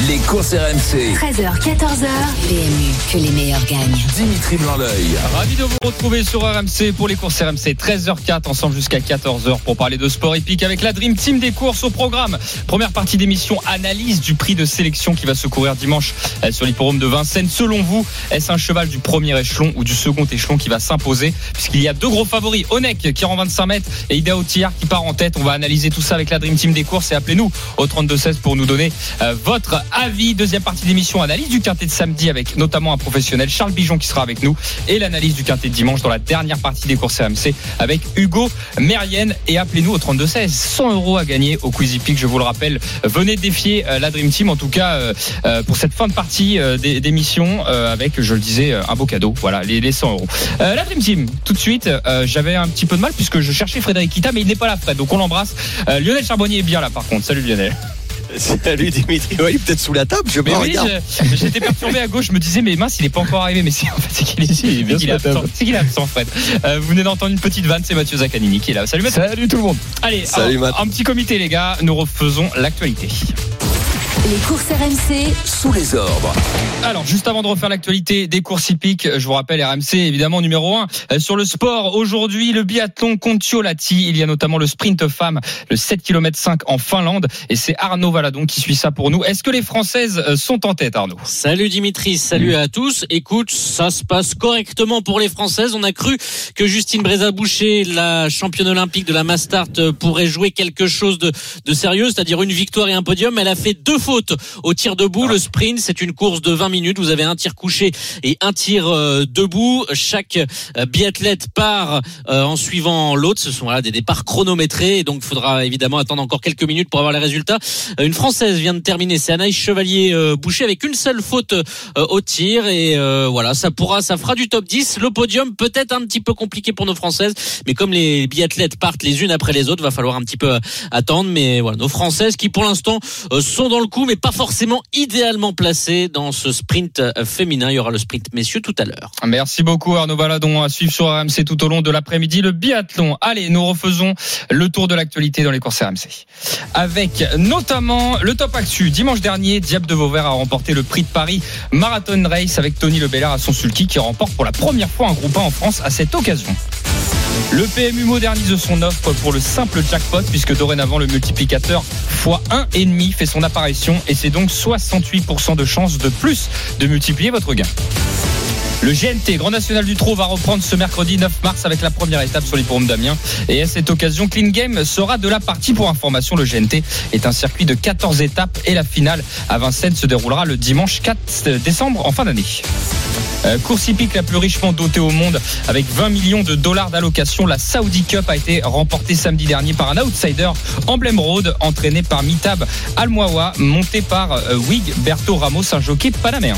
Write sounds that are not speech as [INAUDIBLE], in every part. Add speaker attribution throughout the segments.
Speaker 1: Les courses RMC.
Speaker 2: 13h, 14h. PMU, que les meilleurs gagnent.
Speaker 1: Dimitri blanc
Speaker 3: Ravi de vous retrouver sur RMC pour les courses RMC 13h04 ensemble jusqu'à 14h pour parler de sport épique avec la Dream Team des courses au programme. Première partie d'émission, analyse du prix de sélection qui va se courir dimanche euh, sur l'hipporome de Vincennes. Selon vous, est-ce un cheval du premier échelon ou du second échelon qui va s'imposer? Puisqu'il y a deux gros favoris, Onek qui rend 25 mètres et Ida Otillard qui part en tête. On va analyser tout ça avec la Dream Team des courses et appelez-nous au 32-16 pour nous donner euh, votre avis. Deuxième partie d'émission, analyse du quintet de samedi avec notamment un professionnel, Charles Bijon qui sera avec nous et l'analyse du quintet de dimanche dans la dernière partie des courses RMC avec Hugo Mérienne. Et appelez-nous au 32 16 100 euros à gagner au Quizy Peak je vous le rappelle. Venez défier euh, la Dream Team en tout cas euh, euh, pour cette fin de partie d'émission avec je le disais un beau cadeau. Voilà les, les 100 euros. La Dream Team tout de suite j'avais un petit peu de mal puisque je cherchais Frédéric Kita mais il n'est pas là Fred. Donc on l'embrasse. Lionel Charbonnier est bien là par contre. Salut Lionel
Speaker 4: Salut Dimitri. Ouais, il est peut-être sous la table, je me
Speaker 3: oui, J'étais perturbé à gauche, je me disais, mais mince, il est pas encore arrivé. Mais c'est en fait, qu'il est, ici, il est, absent. C'est qu'il est absent, Fred. Euh, vous venez d'entendre une petite vanne, c'est Mathieu Zaccanini qui est là. Salut Mathieu.
Speaker 5: Salut tout le monde.
Speaker 3: Allez, Salut, un petit comité, les gars. Nous refaisons l'actualité.
Speaker 2: Les courses RMC
Speaker 1: sous les ordres.
Speaker 3: Alors, juste avant de refaire l'actualité des courses hippiques, je vous rappelle RMC évidemment numéro 1 euh, sur le sport. Aujourd'hui, le biathlon Contiolati. Il y a notamment le sprint femme, le 7 km 5 en Finlande. Et c'est Arnaud Valadon qui suit ça pour nous. Est-ce que les Françaises euh, sont en tête, Arnaud?
Speaker 6: Salut Dimitri, salut à tous. Écoute, ça se passe correctement pour les Françaises. On a cru que Justine Brézaboucher, la championne olympique de la Mastart, euh, pourrait jouer quelque chose de, de sérieux, c'est-à-dire une victoire et un podium. Elle a fait deux fautes au tir debout. Le sprint, c'est une course de 20 minutes. Vous avez un tir couché et un tir euh, debout. Chaque euh, biathlète part euh, en suivant l'autre. Ce sont là des départs chronométrés. Et donc, il faudra évidemment attendre encore quelques minutes pour avoir les résultats. Une Française vient de terminer. C'est Anaïs Chevalier-Boucher avec une seule faute au tir. Et voilà, ça pourra, ça fera du top 10. Le podium peut-être un petit peu compliqué pour nos Françaises. Mais comme les biathlètes partent les unes après les autres, va falloir un petit peu attendre. Mais voilà, nos Françaises qui pour l'instant sont dans le mais pas forcément idéalement placé dans ce sprint euh, féminin. Il y aura le sprint messieurs tout à l'heure.
Speaker 3: Merci beaucoup Arnaud Valadon. À suivre sur RMC tout au long de l'après-midi le biathlon. Allez, nous refaisons le tour de l'actualité dans les courses RMC. Avec notamment le top actu. Dimanche dernier, Diable de Vauvert a remporté le prix de Paris Marathon Race avec Tony Lebellard à son sulky qui remporte pour la première fois un groupe 1 en France à cette occasion. Le PMU modernise son offre pour le simple jackpot puisque dorénavant le multiplicateur x1,5 fait son apparition et c'est donc 68% de chance de plus de multiplier votre gain. Le GNT, Grand National du Trot, va reprendre ce mercredi 9 mars avec la première étape sur l'hipporome d'Amiens. Et à cette occasion, Clean Game sera de la partie. Pour information, le GNT est un circuit de 14 étapes et la finale à Vincennes se déroulera le dimanche 4 décembre en fin d'année. Euh, course hippique la plus richement dotée au monde avec 20 millions de dollars d'allocation. La Saudi Cup a été remportée samedi dernier par un outsider, Emblem Road, entraîné par Mitab Almoawa, monté par euh, Wig Berto Ramos, un jockey panaméen.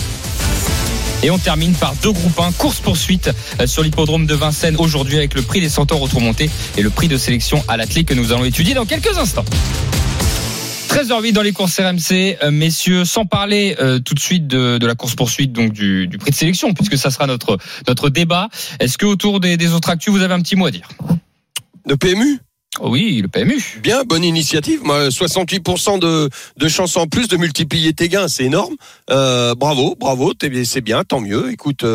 Speaker 3: Et on termine par deux groupes 1, course-poursuite euh, sur l'hippodrome de Vincennes aujourd'hui avec le prix des centaures retromontés et le prix de sélection à l'athlète que nous allons étudier dans quelques instants. 13h08 dans les courses RMC, euh, messieurs, sans parler euh, tout de suite de, la course poursuite, donc du, prix de sélection, puisque ça sera notre notre débat. Est-ce que autour des, des autres actus, vous avez un petit mot à dire?
Speaker 4: De PMU
Speaker 3: oui, le PMU.
Speaker 4: Bien, bonne initiative. Moi, 68% de, de chances en plus de multiplier tes gains, c'est énorme. Euh, bravo, bravo, c'est bien, tant mieux. Écoute,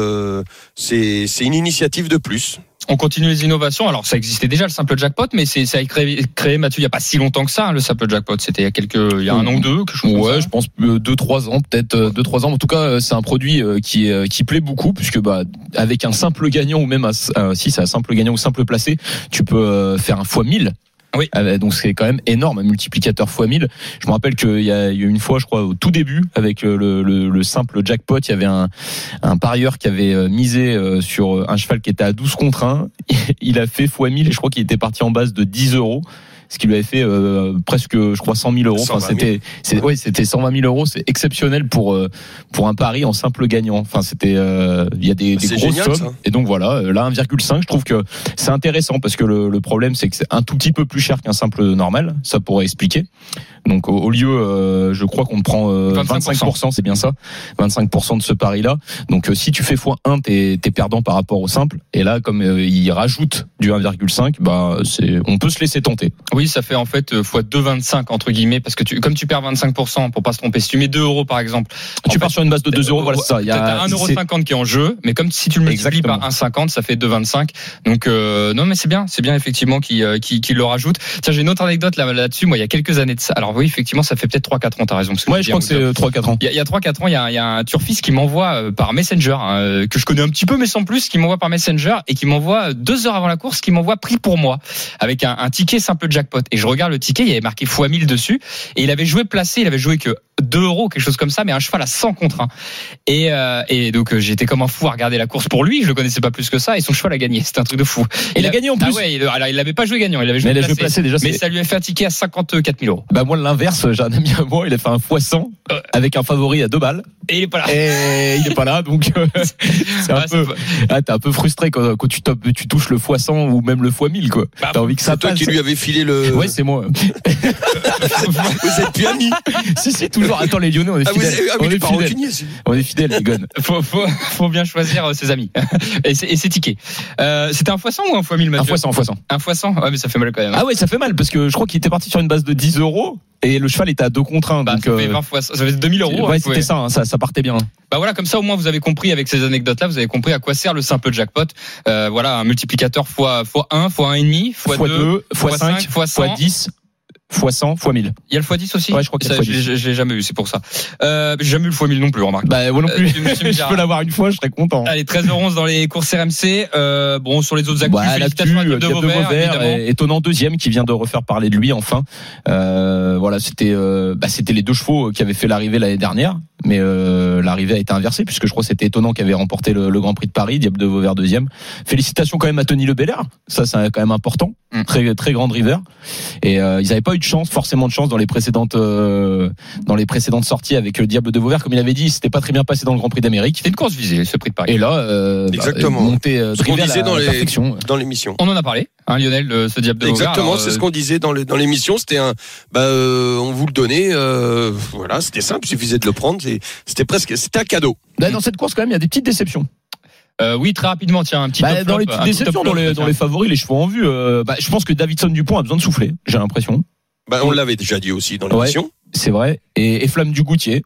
Speaker 4: c'est une initiative de plus.
Speaker 3: On continue les innovations. Alors, ça existait déjà le simple jackpot, mais c'est ça a créé, créé Mathieu il y a pas si longtemps que ça hein, le simple jackpot. C'était il y a quelques, il y a un an ou deux,
Speaker 5: que je Ouais, je pense euh, deux trois ans, peut-être euh, deux trois ans. En tout cas, euh, c'est un produit qui qui plaît beaucoup puisque bah avec un simple gagnant ou même un, si c'est un simple gagnant ou simple placé, tu peux faire un fois 1000
Speaker 3: oui.
Speaker 5: Euh, donc c'est quand même énorme, un multiplicateur x 1000. Je me rappelle qu'il y a eu une fois, je crois, au tout début, avec le, le, le simple jackpot, il y avait un, parieur qui avait euh, misé euh, sur un cheval qui était à 12 contre 1. [LAUGHS] Il a fait x 1000 et je crois qu'il était parti en base de 10 euros ce qui lui avait fait euh, presque, je crois, 100 000 euros. Enfin,
Speaker 4: 120 000.
Speaker 5: c'était, c'est, ouais, c'était 120 000 euros. C'est exceptionnel pour euh, pour un pari en simple gagnant. Enfin, c'était, euh, il y a des, des
Speaker 4: C'est
Speaker 5: grosses
Speaker 4: génial,
Speaker 5: sommes.
Speaker 4: ça.
Speaker 5: Et donc voilà, euh, là 1,5, je trouve que c'est intéressant parce que le, le problème, c'est que c'est un tout petit peu plus cher qu'un simple normal. Ça pourrait expliquer. Donc au, au lieu, euh, je crois qu'on prend euh,
Speaker 3: 25%.
Speaker 5: 25%, c'est bien ça, 25% de ce pari-là. Donc si tu fais x1, t'es es perdant par rapport au simple. Et là, comme il rajoute du 1,5, bah c'est, on peut se laisser tenter.
Speaker 3: Oui, ça fait en fait euh, fois 2,25 entre guillemets parce que tu, comme tu perds 25% pour pas se tromper, si tu mets 2 euros par exemple,
Speaker 5: tu pars
Speaker 3: fait,
Speaker 5: sur une base de 2 euros, voilà c'est ça. Il y
Speaker 3: T'as
Speaker 5: a, c'est-
Speaker 3: 1,50€ qui est en jeu, mais comme si tu le multiplies
Speaker 5: Exactement.
Speaker 3: par 1,50, ça fait 2,25. Donc euh, non, mais c'est bien, c'est bien effectivement qu'il euh, qu'il qu'il le rajoute. Tiens, j'ai une autre anecdote là- là-dessus. Moi, il y a quelques années de ça. Alors oui, effectivement, ça fait peut-être 3-4 ans. T'as raison.
Speaker 5: Ouais, je crois que c'est 3-4 ans.
Speaker 3: Il y a, a 3-4 ans, il y a, y a un turfiste qui m'envoie euh, par Messenger, hein, euh, que je connais un petit peu mais sans plus, qui m'envoie par Messenger et qui m'envoie euh, deux heures avant la course, qui m'envoie prix pour moi avec un, un ticket simple jackpot. Et je regarde le ticket, il y avait marqué x 1000 dessus. Et il avait joué placé, il avait joué que 2 euros, quelque chose comme ça, mais un cheval à 100 contre 1. Et, euh, et donc euh, j'étais comme un fou à regarder la course pour lui, je le connaissais pas plus que ça et son cheval a gagné, c'était un truc de fou.
Speaker 5: Il a gagné en
Speaker 3: Ah
Speaker 5: plus.
Speaker 3: ouais, il, alors, il avait pas joué gagnant, il avait joué
Speaker 5: Mais il a
Speaker 3: placé.
Speaker 5: joué placé déjà.
Speaker 3: mais ça lui a fait un ticket à 54 000 euros.
Speaker 5: Bah moi l'inverse, j'ai un ami à moi, il a fait un x100 avec un favori à deux balles
Speaker 3: Et il est pas là.
Speaker 5: et il est pas là donc euh, [LAUGHS] c'est un
Speaker 3: Ouais,
Speaker 5: peu ah, t'es un peu frustré quand, quand tu, touches le x100 ou même le x1000 quoi.
Speaker 3: Bah,
Speaker 5: T'as envie que ça
Speaker 4: C'est toi
Speaker 5: passe.
Speaker 4: qui lui avais filé le.
Speaker 5: Ouais, c'est moi. [LAUGHS]
Speaker 4: Vous êtes plus amis. [LAUGHS]
Speaker 5: si si toujours. Attends les Lyonnais, on est
Speaker 4: Ah, vous
Speaker 5: fidèles.
Speaker 4: avez- ah
Speaker 5: on est fidèles.
Speaker 4: rancunier,
Speaker 5: On est fidèles les gars.
Speaker 3: faut, faut, faut bien choisir euh, ses amis [LAUGHS] et ses, et ses tickets. Euh, C'était un fois 100 ou un fois 1000
Speaker 5: Un
Speaker 3: Mathieu
Speaker 5: x100, un x100.
Speaker 3: Un fois 100 Ouais, mais ça fait mal quand même. hein.
Speaker 5: Ah ouais, ça fait mal parce que je crois qu'il était parti sur une base de 10 euros et le cheval était à 2 contre 1
Speaker 3: bah,
Speaker 5: donc
Speaker 3: ça fait
Speaker 5: euh,
Speaker 3: 20 fois, ça fait 2000 euros.
Speaker 5: ouais,
Speaker 3: hein,
Speaker 5: c'était
Speaker 3: ouais.
Speaker 5: ça, hein, ça, ça partait bien.
Speaker 3: Bah voilà, comme ça au moins vous avez compris avec ces anecdotes-là, vous avez compris à quoi sert le simple jackpot. Euh, voilà, un multiplicateur fois fois 1, fois 1,5, fois 2.
Speaker 5: x2,
Speaker 3: fois
Speaker 5: x5,
Speaker 3: cinq, fois cent.
Speaker 5: x10, x100, x1000.
Speaker 3: Il y a le x10 aussi
Speaker 5: Ouais, je crois qu'il y a
Speaker 3: Ça,
Speaker 5: le x10.
Speaker 3: Je, je l'ai jamais eu, c'est pour ça. Euh, j'ai jamais eu le x1000 non plus, remarque.
Speaker 5: Bah moi non
Speaker 3: Euh,
Speaker 5: plus.
Speaker 3: me [LAUGHS]
Speaker 5: je peux l'avoir une fois, je serais content.
Speaker 3: Allez, 13h11 dans les courses RMC. Euh, bon, sur les autres actus,
Speaker 5: Ouais,
Speaker 3: félicitations à de Vauvert,
Speaker 5: est- étonnant deuxième qui vient de refaire parler de lui enfin. Euh, voilà, c'était euh, bah, c'était les deux chevaux qui avaient fait l'arrivée l'année dernière, mais euh, l'arrivée a été inversée puisque je crois que c'était étonnant qui avait remporté le, le Grand Prix de Paris, Diable de Vauvert deuxième. Félicitations quand même à Tony Le Belair, ça c'est quand même important,
Speaker 3: Mm.
Speaker 5: très très grande river. Et euh, ils n'avaient pas eu de chance, forcément de chance dans les précédentes euh, dans les précédentes sorties avec le Diable de Vauvert, comme il avait dit, c'était pas très bien passé dans le Grand Prix d'Amérique.
Speaker 3: C'est une course visée, ce prix de Paris.
Speaker 5: Et là, euh, bah,
Speaker 4: Exactement.
Speaker 5: montée euh,
Speaker 4: Ce qu'on disait
Speaker 5: la
Speaker 4: dans les-
Speaker 5: perfection.
Speaker 4: Dans l'émission.
Speaker 3: On en a parlé, hein, Lionel, de ce diable de Vauvert.
Speaker 4: Exactement, c'est ce
Speaker 3: euh,
Speaker 4: qu'on disait dans le- dans l'émission. C'était un, bah, euh, on vous le donnait. euh, voilà, c'était simple, il suffisait de le prendre. C'était presque, c'était un cadeau.
Speaker 5: Là, dans cette course, quand même, il y a des petites déceptions.
Speaker 3: euh, oui, très rapidement, tiens, un petit
Speaker 5: Bah,
Speaker 3: top
Speaker 5: dans les
Speaker 3: flop, un petit
Speaker 5: déceptions,
Speaker 3: top
Speaker 5: dans
Speaker 3: flop,
Speaker 5: les, dans les favoris, les chevaux en vue, euh, bah, je pense que Davidson Dupont a besoin de souffler, j'ai l'impression.
Speaker 4: Bah, on l'avait déjà dit aussi dans
Speaker 5: Ouais.
Speaker 4: l'émission.
Speaker 5: C'est vrai. Et, et Flamme du Goutier.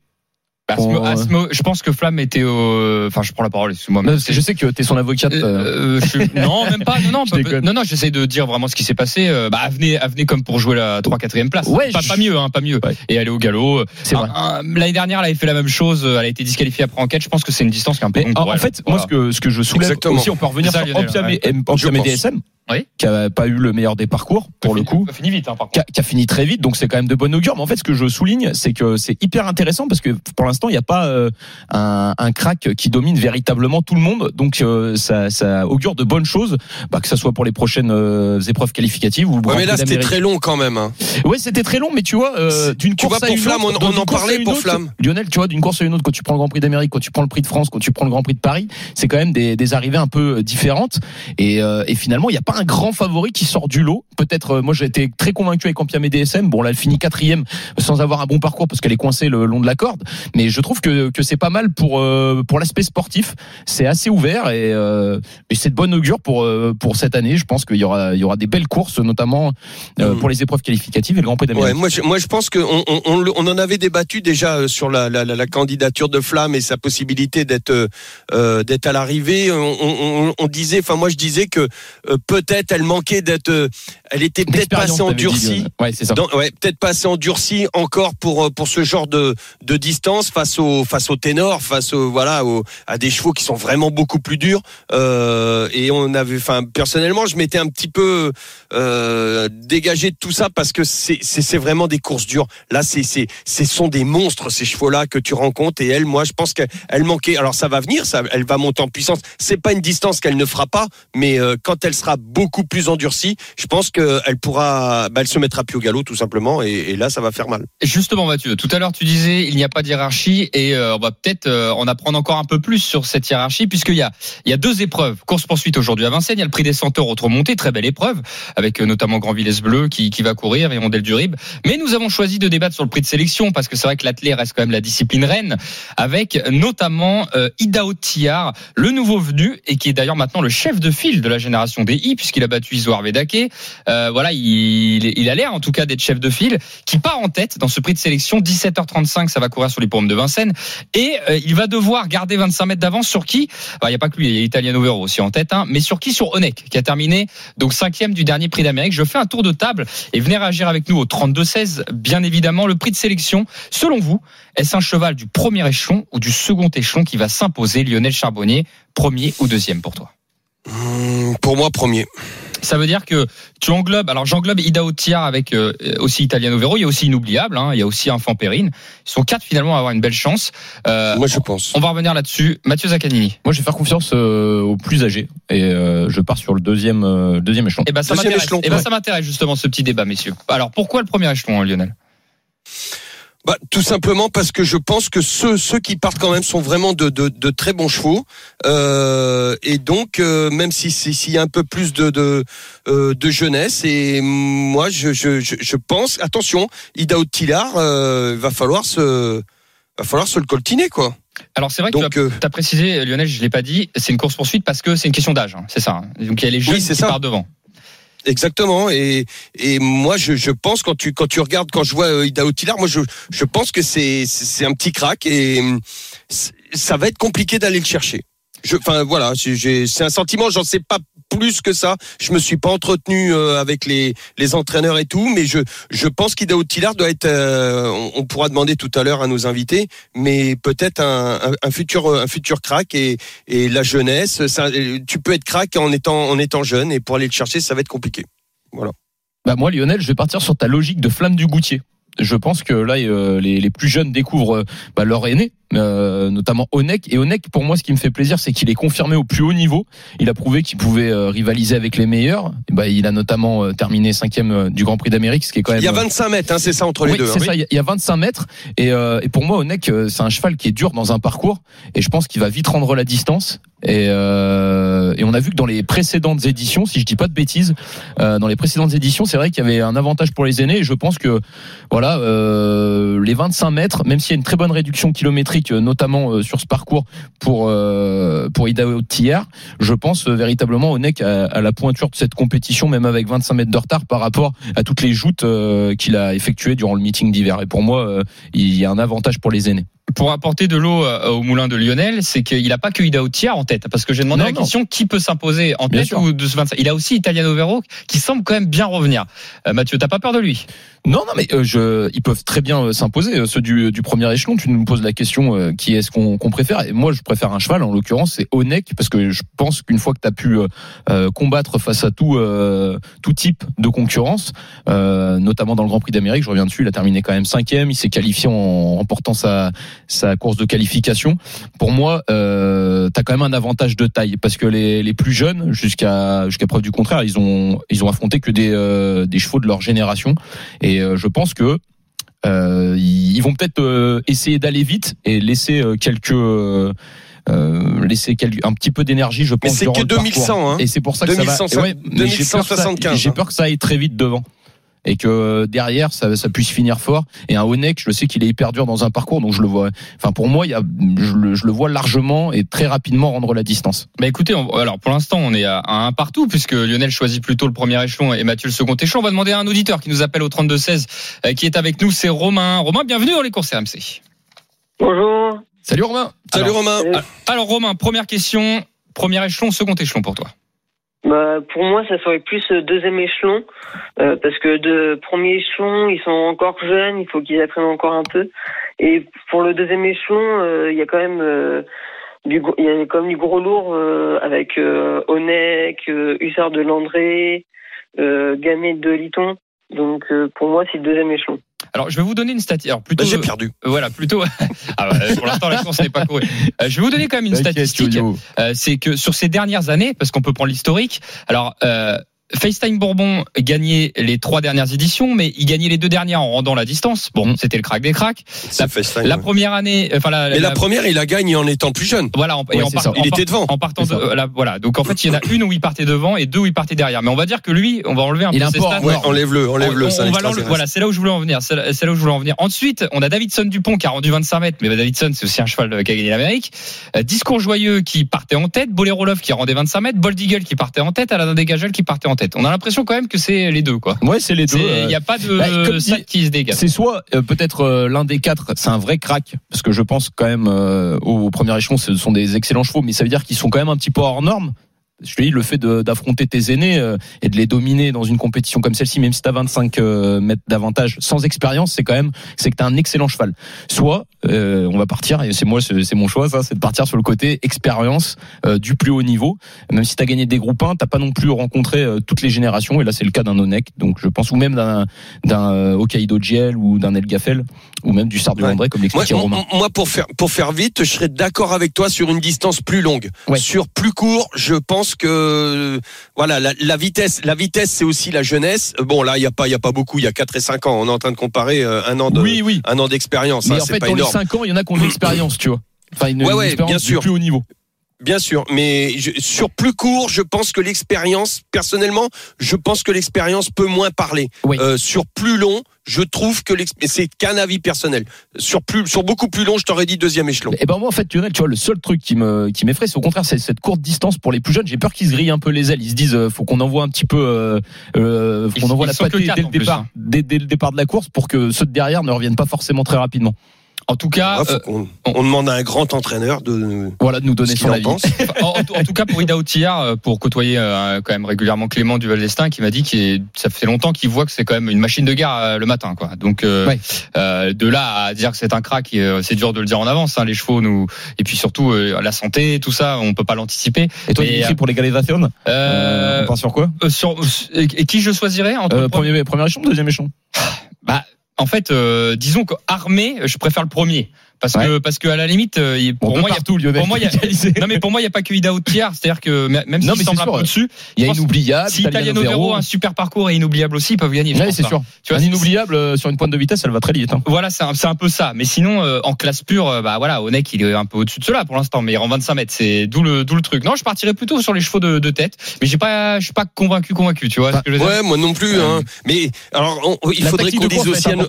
Speaker 3: Bah,
Speaker 5: euh,
Speaker 3: Asmo- je pense que Flamme était au. Enfin, je prends la parole, excuse-moi.
Speaker 5: je sais que t'es son avocate. euh,
Speaker 3: Euh, je non, même pas. Non, non, [LAUGHS]
Speaker 5: Je
Speaker 3: pas- non, non. J'essaie de dire vraiment ce qui s'est passé. Euh, Bah, venez, venez comme pour jouer la 3 4 place.
Speaker 5: Ouais,
Speaker 3: pas,
Speaker 5: je-
Speaker 3: pas mieux, hein, pas mieux.
Speaker 5: Ouais.
Speaker 3: Et aller au galop.
Speaker 5: c'est vrai.
Speaker 3: L'année dernière, elle avait fait la même chose. Elle a été disqualifiée après enquête. Je pense que c'est une distance qui est un peu longue
Speaker 5: en,
Speaker 3: elle.
Speaker 5: fait,
Speaker 3: Voilà.
Speaker 5: moi, ce que, ce que je soulève
Speaker 4: Exactement.
Speaker 5: aussi, on peut revenir
Speaker 3: ça,
Speaker 5: sur
Speaker 3: Lionel, ouais.
Speaker 5: et- et. DSM,
Speaker 3: Oui.
Speaker 5: qui a pas eu le meilleur des parcours, pour le coup.
Speaker 3: Ça finit vite, hein, par
Speaker 5: Qui
Speaker 3: contre.
Speaker 5: a, qui a fini très vite, donc c'est quand même de bonne augure. Mais en fait, ce que je souligne, c'est que c'est hyper intéressant parce que pour l'instant, il n'y a pas euh, un, un crack qui domine véritablement tout le monde. Donc euh, ça, ça augure de bonnes choses, bah, que ça soit pour les prochaines euh, épreuves qualificatives ou le
Speaker 4: Ouais, mais là, c'était très long quand même. hein.
Speaker 5: Ouais, c'était très long, mais tu vois, euh, d'une course
Speaker 4: vois,
Speaker 5: à
Speaker 4: pour
Speaker 5: une
Speaker 4: Flamme,
Speaker 5: autre,
Speaker 4: on- on en parlait
Speaker 5: à
Speaker 4: pour
Speaker 5: autre,
Speaker 4: Flamme.
Speaker 5: Lionel, tu vois, d'une course à une autre, quand tu prends le Grand Prix d'Amérique, quand tu prends le Prix de France, quand tu prends le Grand Prix de Paris, c'est quand même des, des arrivées un peu différentes. Et, euh, et finalement, il n'y a pas un grand favori qui sort du lot. Peut-être, euh, moi, j'ai été très convaincu avec Ampiam et DSM. Bon, là, elle finit quatrième sans avoir un bon parcours parce qu'elle est coincée le long de la corde. Mais je trouve que, que c'est pas mal pour euh, pour l'aspect sportif. C'est assez ouvert et, euh, et c'est de bonne augure pour euh, pour cette année. Je pense qu'il y aura il y aura des belles courses, notamment
Speaker 4: Mhm.
Speaker 5: pour les épreuves qualificatives et le Grand Prix
Speaker 4: Ouais,
Speaker 5: d'Amérique.
Speaker 4: moi, je, moi, je pense qu'on on, on, on en avait débattu déjà sur la, la, la, la candidature de Flamme et sa possibilité d'être d'être à l'arrivée. On, disait, enfin, moi, je disais que euh, peut-être elle manquait d'être, euh, elle était peut-être pas assez endurcie.
Speaker 5: Ouais, c'est ça.
Speaker 4: Dans- ouais, peut-être pas assez endurci encore pour euh, pour ce genre de de distance face au face au ténor, face au voilà au, à des chevaux qui sont vraiment beaucoup plus durs. Euh, et on avait, enfin personnellement, je m'étais un petit peu euh, dégagé de tout ça parce que c'est c'est c'est vraiment des courses dures. Là, c'est c'est ce sont des monstres ces chevaux là que tu rencontres et elle, moi, je pense qu'elle elle manquait. Alors ça va venir, ça, elle va monter en puissance. C'est pas une distance qu'elle ne fera pas, mais euh, quand elle sera beaucoup plus endurcie, je pense qu'elle pourra, bah, elle se mettra plus au galop tout simplement, et, et là ça va faire mal.
Speaker 3: Justement, Mathieu, tout à l'heure tu disais il n'y a pas de hiérarchie et euh, on va peut-être euh, en apprendre encore un peu plus sur cette hiérarchie puisqu'il y a il y a deux épreuves course poursuite aujourd'hui à Vincennes. Il y a le prix des centaures autre montée, très belle épreuve avec euh, notamment Grand Villesse Bleu qui, qui va courir et Rondel du Rib. Mais nous avons choisi de débattre sur le prix de sélection parce que c'est vrai que l'athlète reste quand même la discipline reine avec notamment euh, Idao Tillard, le nouveau venu et qui est d'ailleurs maintenant le chef de file de la génération des I puisqu'il a battu Isoar Vedake. Euh, voilà, il, il a l'air en tout cas d'être chef de file qui part en tête dans ce prix de sélection 17h35 ça va courir sur les pommes de Vincennes et euh, il va devoir garder 25 mètres d'avance sur qui? Bah, Il n'y a pas que lui, il y a Italiano Vero aussi en tête, hein, mais sur qui? Sur Onek qui a terminé donc cinquième du dernier prix d'Amérique. Je fais un tour de table et venez réagir avec nous au 32-16. Bien évidemment, le prix de sélection, selon vous, est-ce un cheval du premier échelon ou du second échelon qui va s'imposer? Lionel Charbonnier, premier ou deuxième pour toi?
Speaker 4: Hum, pour moi, premier.
Speaker 3: Ça veut dire que tu englobes. Alors j'englobe Ida Otiar avec euh, aussi Italiano Vero. Il y a aussi Inoubliable. Hein, il y a aussi Enfant Périne. Ils sont quatre finalement à avoir une belle chance. Euh,
Speaker 4: Moi, je pense.
Speaker 3: on va revenir là-dessus. Mathieu Zaccanini.
Speaker 5: Moi, je vais faire confiance euh, aux plus âgés et euh, je pars sur le deuxième, euh, deuxième échelon.
Speaker 3: Eh ben ça m'intéresse. Eh ben
Speaker 4: ouais.
Speaker 3: ça m'intéresse justement ce petit débat, messieurs. Alors pourquoi le premier échelon, hein, Lionel?
Speaker 4: Bah, tout simplement parce que je pense que ceux, ceux qui partent quand même sont vraiment de, de, de très bons chevaux. Euh, et donc, euh, même si si- s'il y a un peu plus de, de, euh, de jeunesse, et moi, je, je, je, je pense, attention, Ida Tillard, euh, va falloir se, va falloir se le coltiner, quoi.
Speaker 3: Alors c'est vrai que tu as, précisé, Lionel, je l'ai pas dit, c'est une course poursuite parce que c'est une question d'âge, hein, c'est ça. hein. Donc il y a les jeunes
Speaker 4: Oui, c'est
Speaker 3: qui
Speaker 4: ça.
Speaker 3: partent devant.
Speaker 4: Exactement. Et, et moi, je, je pense quand tu quand tu regardes, quand je vois euh, Ida Tillard, moi, je, je pense que c'est c'est un petit crack et c'est- ça va être compliqué d'aller le chercher. Enfin voilà, c'est un sentiment. J'en sais pas plus que ça. Je me suis pas entretenu euh, avec les les entraîneurs et tout, mais je je pense qu'Ida Tillard doit être. euh, on, pourra demander tout à l'heure à nos invités, mais peut-être un, un, un futur un futur crack et et la jeunesse. Ça, tu peux être crack en étant en étant jeune et pour aller le chercher, ça va être compliqué.
Speaker 5: Bah moi Lionel, je vais partir sur ta logique de flamme du Goutier. Je pense que là euh, les, les plus jeunes découvrent euh, bah, leur aîné, euh, notamment Onek. Et Onek, pour moi, ce qui me fait plaisir, c'est qu'il est confirmé au plus haut niveau. Il a prouvé qu'il pouvait euh, rivaliser avec les meilleurs. Et bah, il a notamment euh, terminé cinquième euh, du Grand Prix d'Amérique, ce qui est quand même.
Speaker 4: Il y a
Speaker 5: euh,
Speaker 4: 25 mètres, hein, c'est ça entre les
Speaker 5: oui,
Speaker 4: deux.
Speaker 5: c'est
Speaker 4: hein.
Speaker 5: ça. Il y a- il y a 25 mètres. Et, euh, et pour moi, Onek, euh, c'est un cheval qui est dur dans un parcours. Et je pense qu'il va vite rendre la distance. Et, euh, et on a vu que dans les précédentes éditions, si je dis pas de bêtises, euh, dans les précédentes éditions, c'est vrai qu'il y avait un avantage pour les aînés. Et je pense que voilà, euh, les 25 mètres, même s'il y a une très bonne réduction kilométrique, euh, notamment euh, sur ce parcours pour euh, pour Idaho Tillard, je pense véritablement Onek à, à la pointure de cette compétition, même avec 25 mètres de retard par rapport à toutes les joutes qu'il a effectuées durant le meeting d'hiver. Et pour moi, il y a un avantage pour les aînés.
Speaker 3: Pour apporter de l'eau euh, au moulin de Lionel, c'est qu'il n'a pas que Ida Otiar en tête, parce que j'ai demandé
Speaker 5: Non,
Speaker 3: la
Speaker 5: non.
Speaker 3: question qui peut s'imposer en
Speaker 5: Bien
Speaker 3: tête
Speaker 5: sûr.
Speaker 3: ou de ce 25. Il a aussi Italiano Vero qui semble quand même bien revenir. Euh, Mathieu, t'as pas peur de lui?
Speaker 5: Non, non, mais euh, je, ils peuvent très bien euh, s'imposer. euh, Ceux du, du premier échelon, tu nous poses la question euh, qui est-ce qu'on qu'on préfère? Et moi, je préfère un cheval. En l'occurrence, c'est Onek parce que je pense qu'une fois que tu as pu combattre face à tout euh, tout type de concurrence, euh, notamment dans le Grand Prix d'Amérique, je reviens dessus, il a terminé quand même cinquième. Il s'est qualifié en remportant sa sa course de qualification. Pour moi, euh, tu as quand même un avantage de taille parce que les, les plus jeunes, jusqu'à jusqu'à preuve du contraire, ils ont ils ont affronté que des euh, des chevaux de leur génération. Et euh, je pense que euh, ils vont peut-être essayer d'aller vite et laisser quelques euh, laisser un petit peu d'énergie, je
Speaker 4: Mais
Speaker 5: pense.
Speaker 4: c'est
Speaker 5: durant
Speaker 4: que
Speaker 5: le parcours.
Speaker 4: 2100. Hein.
Speaker 5: Et c'est pour ça que ça
Speaker 4: 2100,
Speaker 5: va. ouais, mais j'ai peur que ça-
Speaker 4: 2175,
Speaker 5: J'ai peur que ça aille très vite devant. Et que derrière, ça, ça puisse finir fort. Et un Onek, je sais qu'il est hyper dur dans un parcours, donc je le vois. Enfin, pour moi, il y a, je, le, je le vois largement et très rapidement rendre la distance.
Speaker 3: Bah écoutez, on- alors pour l'instant on est à, à un partout puisque Lionel choisit plutôt le premier échelon et Mathieu le second échelon. On va demander à un auditeur qui nous appelle au 32 16 euh, qui est avec nous, c'est Romain. Romain, bienvenue dans les courses RMC.
Speaker 7: Bonjour.
Speaker 5: Salut Romain.
Speaker 4: Salut
Speaker 3: Alors,
Speaker 4: Romain.
Speaker 7: Salut.
Speaker 3: Alors Romain, première question, premier échelon, second échelon pour toi.
Speaker 7: Bah, pour moi, ça serait plus euh, deuxième échelon, euh, parce que de premier échelon, ils sont encore jeunes, il faut qu'ils apprennent encore un peu. Et pour le deuxième échelon, euh, il y a quand même euh, du, gros- il y a quand même du gros lourd euh, avec euh, euh, Hussard de Landré, euh, Gamet de Liton. Donc pour moi, c'est le deuxième échelon.
Speaker 3: Alors, je vais vous donner une statistique. Alors, plutôt.
Speaker 4: Bah, j'ai perdu.
Speaker 3: euh, voilà, plutôt. [LAUGHS] ah, bah, pour l'instant, la course n'est pas courue. Euh, je vais vous donner quand même une statistique. Euh, c'est que sur ces dernières années, parce qu'on peut prendre l'historique. Alors. Euh, FaceTime Bourbon gagnait les trois dernières éditions, mais il gagnait les deux dernières en rendant la distance. Bon, c'était le crack des cracks.
Speaker 4: FaceTime,
Speaker 3: La
Speaker 4: ouais.
Speaker 3: première année, enfin la,
Speaker 4: Mais la première, il a gagné en étant plus jeune.
Speaker 3: voilà, en, et
Speaker 5: Ouais,
Speaker 3: en
Speaker 5: c'est
Speaker 3: part-
Speaker 5: ça.
Speaker 3: en
Speaker 4: Il
Speaker 3: part-
Speaker 4: était devant.
Speaker 3: En partant de,
Speaker 5: ça.
Speaker 3: euh, la- voilà. Donc en fait, il y en a une où il partait devant et deux où il partait derrière. Mais on va dire que lui, on va enlever un
Speaker 5: Il
Speaker 3: peu ses stats.
Speaker 5: ouais.
Speaker 4: Enlève-le, enlève-le.
Speaker 3: On-. Voilà, c'est là où je voulais en venir. C'est là, où je voulais en venir. Ensuite, on a Davidson Dupont qui a rendu 25 mètres, mais bah, Davidson c'est aussi un cheval euh, qui a gagné l'Amérique. Euh, Discours joyeux qui partait en tête, Bolero Love qui rendait 25 mètres, Bold Eagle qui partait en tête, Aladdin Dégagel qui partait en tête. On a l'impression quand même que c'est les deux quoi.
Speaker 5: Ouais, c'est les deux. Euh,
Speaker 3: Il n'y a pas de
Speaker 5: bah,
Speaker 3: sac
Speaker 5: dit-
Speaker 3: qui se dégage.
Speaker 5: C'est soit euh, peut-être euh, l'un des quatre, c'est un vrai crack, parce que je pense quand même euh, au premier échelon, ce sont des excellents chevaux, mais ça veut dire qu'ils sont quand même un petit peu hors norme. Je te dis, le fait d'affronter tes aînés euh, et de les dominer dans une compétition comme celle-ci, même si t'as 25 euh, mètres d'avantage, sans expérience, c'est quand même, c'est que t'as un excellent cheval. Soit, euh, on va partir, et c'est moi, c'est mon choix, ça, c'est de partir sur le côté expérience euh, du plus haut niveau. Même si t'as gagné des groupes 1, t'as pas non plus rencontré euh, toutes les générations, et là c'est le cas d'un Onek, donc je pense, ou même d'un d'un euh, Hokkaido Giel ou d'un El Gaffel ou même du Sard du
Speaker 4: Ouais.
Speaker 5: André comme l'expliquait Romain.
Speaker 4: moi, pour faire pour faire vite, je serais d'accord avec toi sur une distance plus longue.
Speaker 5: Ouais.
Speaker 4: Sur plus court, je pense que voilà la, la vitesse, la vitesse, c'est aussi la jeunesse. Bon, là, il y a pas il y a pas beaucoup. Il y a 4 et 5 ans. On est en train de comparer euh, un an de
Speaker 5: Oui, oui.
Speaker 4: un an d'expérience.
Speaker 5: Mais
Speaker 4: hein,
Speaker 5: en fait,
Speaker 4: pas
Speaker 5: dans les
Speaker 4: énorme.
Speaker 5: 5 ans, il y en a qui ont de l'expérience, tu vois. Enfin, une,
Speaker 4: Ouais,
Speaker 5: une
Speaker 4: ouais, bien sûr.
Speaker 5: plus haut niveau.
Speaker 4: Bien sûr, mais je- sur plus court, je pense que l'expérience, personnellement, je pense que l'expérience peut moins parler.
Speaker 5: Oui.
Speaker 4: Euh, sur plus long, je trouve que c'est qu'un avis personnel. Sur plus, sur beaucoup plus long, je t'aurais dit deuxième échelon.
Speaker 5: Et ben moi en fait Lionel, tu vois, le seul truc qui me qui m'effraie, c'est au contraire c'est cette courte distance pour les plus jeunes. J'ai peur qu'ils se grillent un peu les ailes. Ils se disent euh, faut qu'on envoie un petit peu, euh, euh, faut qu'on envoie
Speaker 3: ils
Speaker 5: la pâtée dès le départ,
Speaker 3: hein.
Speaker 5: dès, dès le départ de la course pour que ceux de derrière ne reviennent pas forcément très rapidement.
Speaker 3: En tout cas, euh,
Speaker 4: on demande à un grand entraîneur de
Speaker 5: Voilà de nous
Speaker 4: ce
Speaker 5: donner
Speaker 4: qu'il
Speaker 5: son
Speaker 4: en
Speaker 5: avis.
Speaker 4: pense. [LAUGHS]
Speaker 3: en, en tout cas pour Ida Outillard, euh, pour côtoyer euh, quand même régulièrement Clément Duval d'Estaing, qui m'a dit que ça fait longtemps qu'il voit que c'est quand même une machine de guerre euh, le matin, quoi. Donc euh,
Speaker 5: Ouais.
Speaker 3: euh, de là à dire que c'est un crack, euh, c'est dur de le dire en avance. Hein, les chevaux nous et puis surtout euh, la santé, tout ça, on peut pas l'anticiper.
Speaker 5: Et toi,
Speaker 3: Mais,
Speaker 5: pour les Galévations
Speaker 3: Euh,
Speaker 5: On part sur quoi?
Speaker 3: euh, sur, et, et qui je choisirais entre
Speaker 5: euh,
Speaker 3: premier-
Speaker 5: Premier premier échelon, deuxième échelon.
Speaker 3: bah, en fait, euh, disons qu'armé, je préfère le premier. Parce que, parce que à la limite, euh,
Speaker 5: Bon,
Speaker 3: pour moi, il y a
Speaker 5: Lionel.
Speaker 3: pour moi, il y a- [LAUGHS] non mais pour moi il y a pas que Ida Outillard, c'est-à-dire que même s'il
Speaker 5: c'est
Speaker 3: semble un
Speaker 5: sûr,
Speaker 3: peu dessus,
Speaker 5: Il y a inoubliable.
Speaker 3: si Italiano Vero a un super parcours et inoubliable aussi, ils peuvent gagner.
Speaker 5: Ouais,
Speaker 3: pense,
Speaker 5: c'est sûr.
Speaker 3: Tu vois,
Speaker 5: un inoubliable euh, sur une pointe de vitesse, elle va très vite. hein.
Speaker 3: Voilà, c'est un, un peu ça. Mais sinon, euh, en classe pure, euh, bah voilà, Onek, il est un peu au-dessus de cela pour l'instant, mais il rend 25 mètres. C'est d'où le, d'où le truc. Non, je partirais plutôt sur les chevaux de, de tête, mais j'ai pas, je suis pas convaincu, convaincu. Tu vois ce que je veux dire
Speaker 4: Ouais, moi non plus. Hein. Mais alors, on- il faudrait qu'on dise aussi à nos.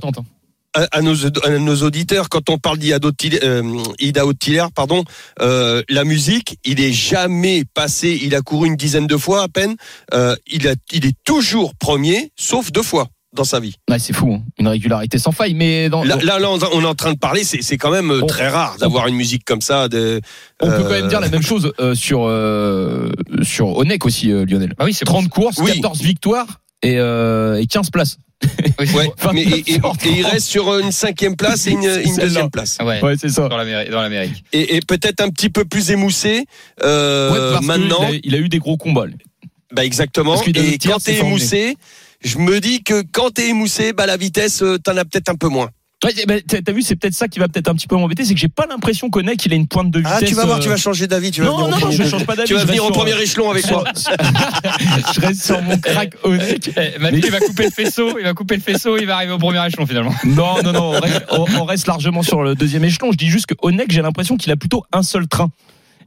Speaker 4: À, à nos, à nos auditeurs, quand on parle d'Ida Ottiller, euh, Ida Ottiller, pardon, euh, la musique, il est jamais passé. Il a couru une dizaine de fois à peine. Euh, il a, il est toujours premier, sauf deux fois dans sa vie.
Speaker 5: Ouais, c'est fou, hein. une régularité sans faille. Mais dans,
Speaker 4: Là, là, là, on est en train de parler. C'est c'est quand même euh,
Speaker 5: On-
Speaker 4: très rare d'avoir une musique comme ça. De,
Speaker 5: on peut quand
Speaker 4: euh,
Speaker 5: même dire la même chose euh, sur euh, sur Onek aussi, euh, Lionel.
Speaker 3: Bah oui, c'est
Speaker 5: 30 courses,
Speaker 4: Oui.
Speaker 5: 14 victoires et, euh, et 15 places.
Speaker 3: Oui, [LAUGHS] c'est
Speaker 4: Ouais,
Speaker 5: Enfin,
Speaker 4: mais et, et- [LAUGHS] et il reste sur une cinquième place et une, deuxième place.
Speaker 3: Ouais.
Speaker 5: Ouais, c'est ça.
Speaker 3: Dans l'Amérique.
Speaker 4: Et, et peut-être un petit peu plus émoussé euh,
Speaker 5: Ouais,
Speaker 4: maintenant.
Speaker 5: il a, il a eu des gros combats.
Speaker 4: Bah exactement. Et quand t'es émoussé, je me dis que quand t'es émoussé, bah la vitesse, euh, t'en as peut-être un peu moins.
Speaker 5: Ouais, bah, t'as vu, c'est peut-être ça qui va peut-être un petit peu m'embêter, c'est que j'ai pas l'impression qu'Onek il a une pointe de vitesse.
Speaker 4: Ah, tu vas voir,
Speaker 5: euh,
Speaker 4: tu vas changer d'avis. Tu vas
Speaker 5: Non, non, non,
Speaker 4: premier-
Speaker 5: je change pas d'avis,
Speaker 4: Tu vas venir
Speaker 5: sur-
Speaker 4: premier échelon avec moi. [LAUGHS]
Speaker 5: je reste sur mon [LAUGHS] crack Onek.
Speaker 3: Eh, Mathieu, il va couper le faisceau, il va couper le faisceau, il va arriver au premier échelon finalement.
Speaker 5: Non, non, non, on reste, on- on reste largement sur le deuxième échelon. Je dis juste que Onek, j'ai l'impression qu'il a plutôt un seul train.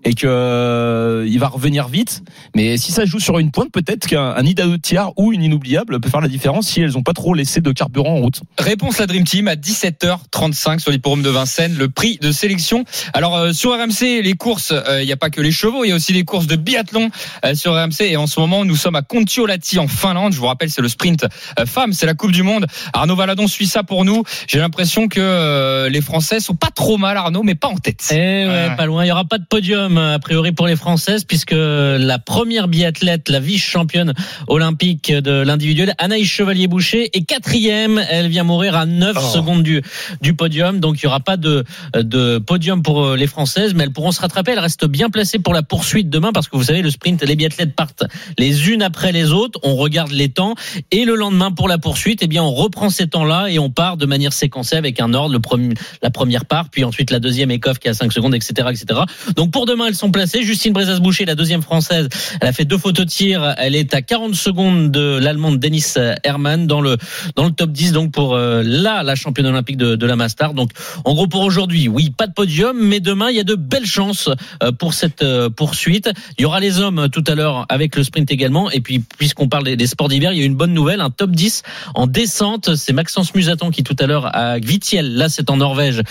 Speaker 5: Et que euh, il va revenir vite, mais si ça joue sur une pointe, peut-être qu'un un Ida Tiar ou une inoubliable peut faire la différence si elles ont pas trop laissé de carburant en route.
Speaker 3: Réponse la Dream Team à 17h35 sur l'hipporome de Vincennes, le prix de sélection. Alors euh, sur RMC, les courses, euh, il n'y a pas que les chevaux, il y a aussi les courses de biathlon euh, sur RMC. Et en ce moment, nous sommes à Kontiolahti en Finlande. Je vous rappelle, c'est le sprint euh, femme, c'est la Coupe du Monde. Arnaud Valadon suit ça pour nous. J'ai l'impression que euh, les Français sont pas trop mal, Arnaud, mais pas en tête.
Speaker 6: Eh ouais, pas loin. Il y aura pas de podium a priori pour les Françaises puisque la première biathlète, la vice-championne olympique de l'individuel, Anaïs Chevalier-Boucher, est quatrième. Elle vient mourir à 9
Speaker 4: Oh.
Speaker 6: secondes du, du podium. Donc il y aura pas de, de podium pour euh, les Françaises, mais elles pourront se rattraper. Elles restent bien placées pour la poursuite demain parce que vous savez, le sprint, les biathlètes partent les unes après les autres. On regarde les temps et le lendemain pour la poursuite, eh bien on reprend ces temps-là et on part de manière séquencée avec un ordre, le premier, la première part, puis ensuite la deuxième écoffe qui a 5 secondes, etc., etc. Donc pour demain, elles sont placées. Justine Brezas-Boucher, la deuxième française, elle a fait deux photos de tir. Elle est à 40 secondes de l'allemande Dennis Hermann dans le dans le top 10 donc pour euh, la championne olympique de, de la Mastart. Donc en gros pour aujourd'hui, oui, pas de podium, mais demain il y a de belles chances euh, pour cette euh, poursuite. Il y aura les hommes euh, tout à l'heure avec le sprint également. Et puis puisqu'on parle des, sports d'hiver, il y a une bonne nouvelle, un top 10 en descente. C'est Maxence Musaton qui tout à l'heure à Gvitiel, là c'est en Norvège,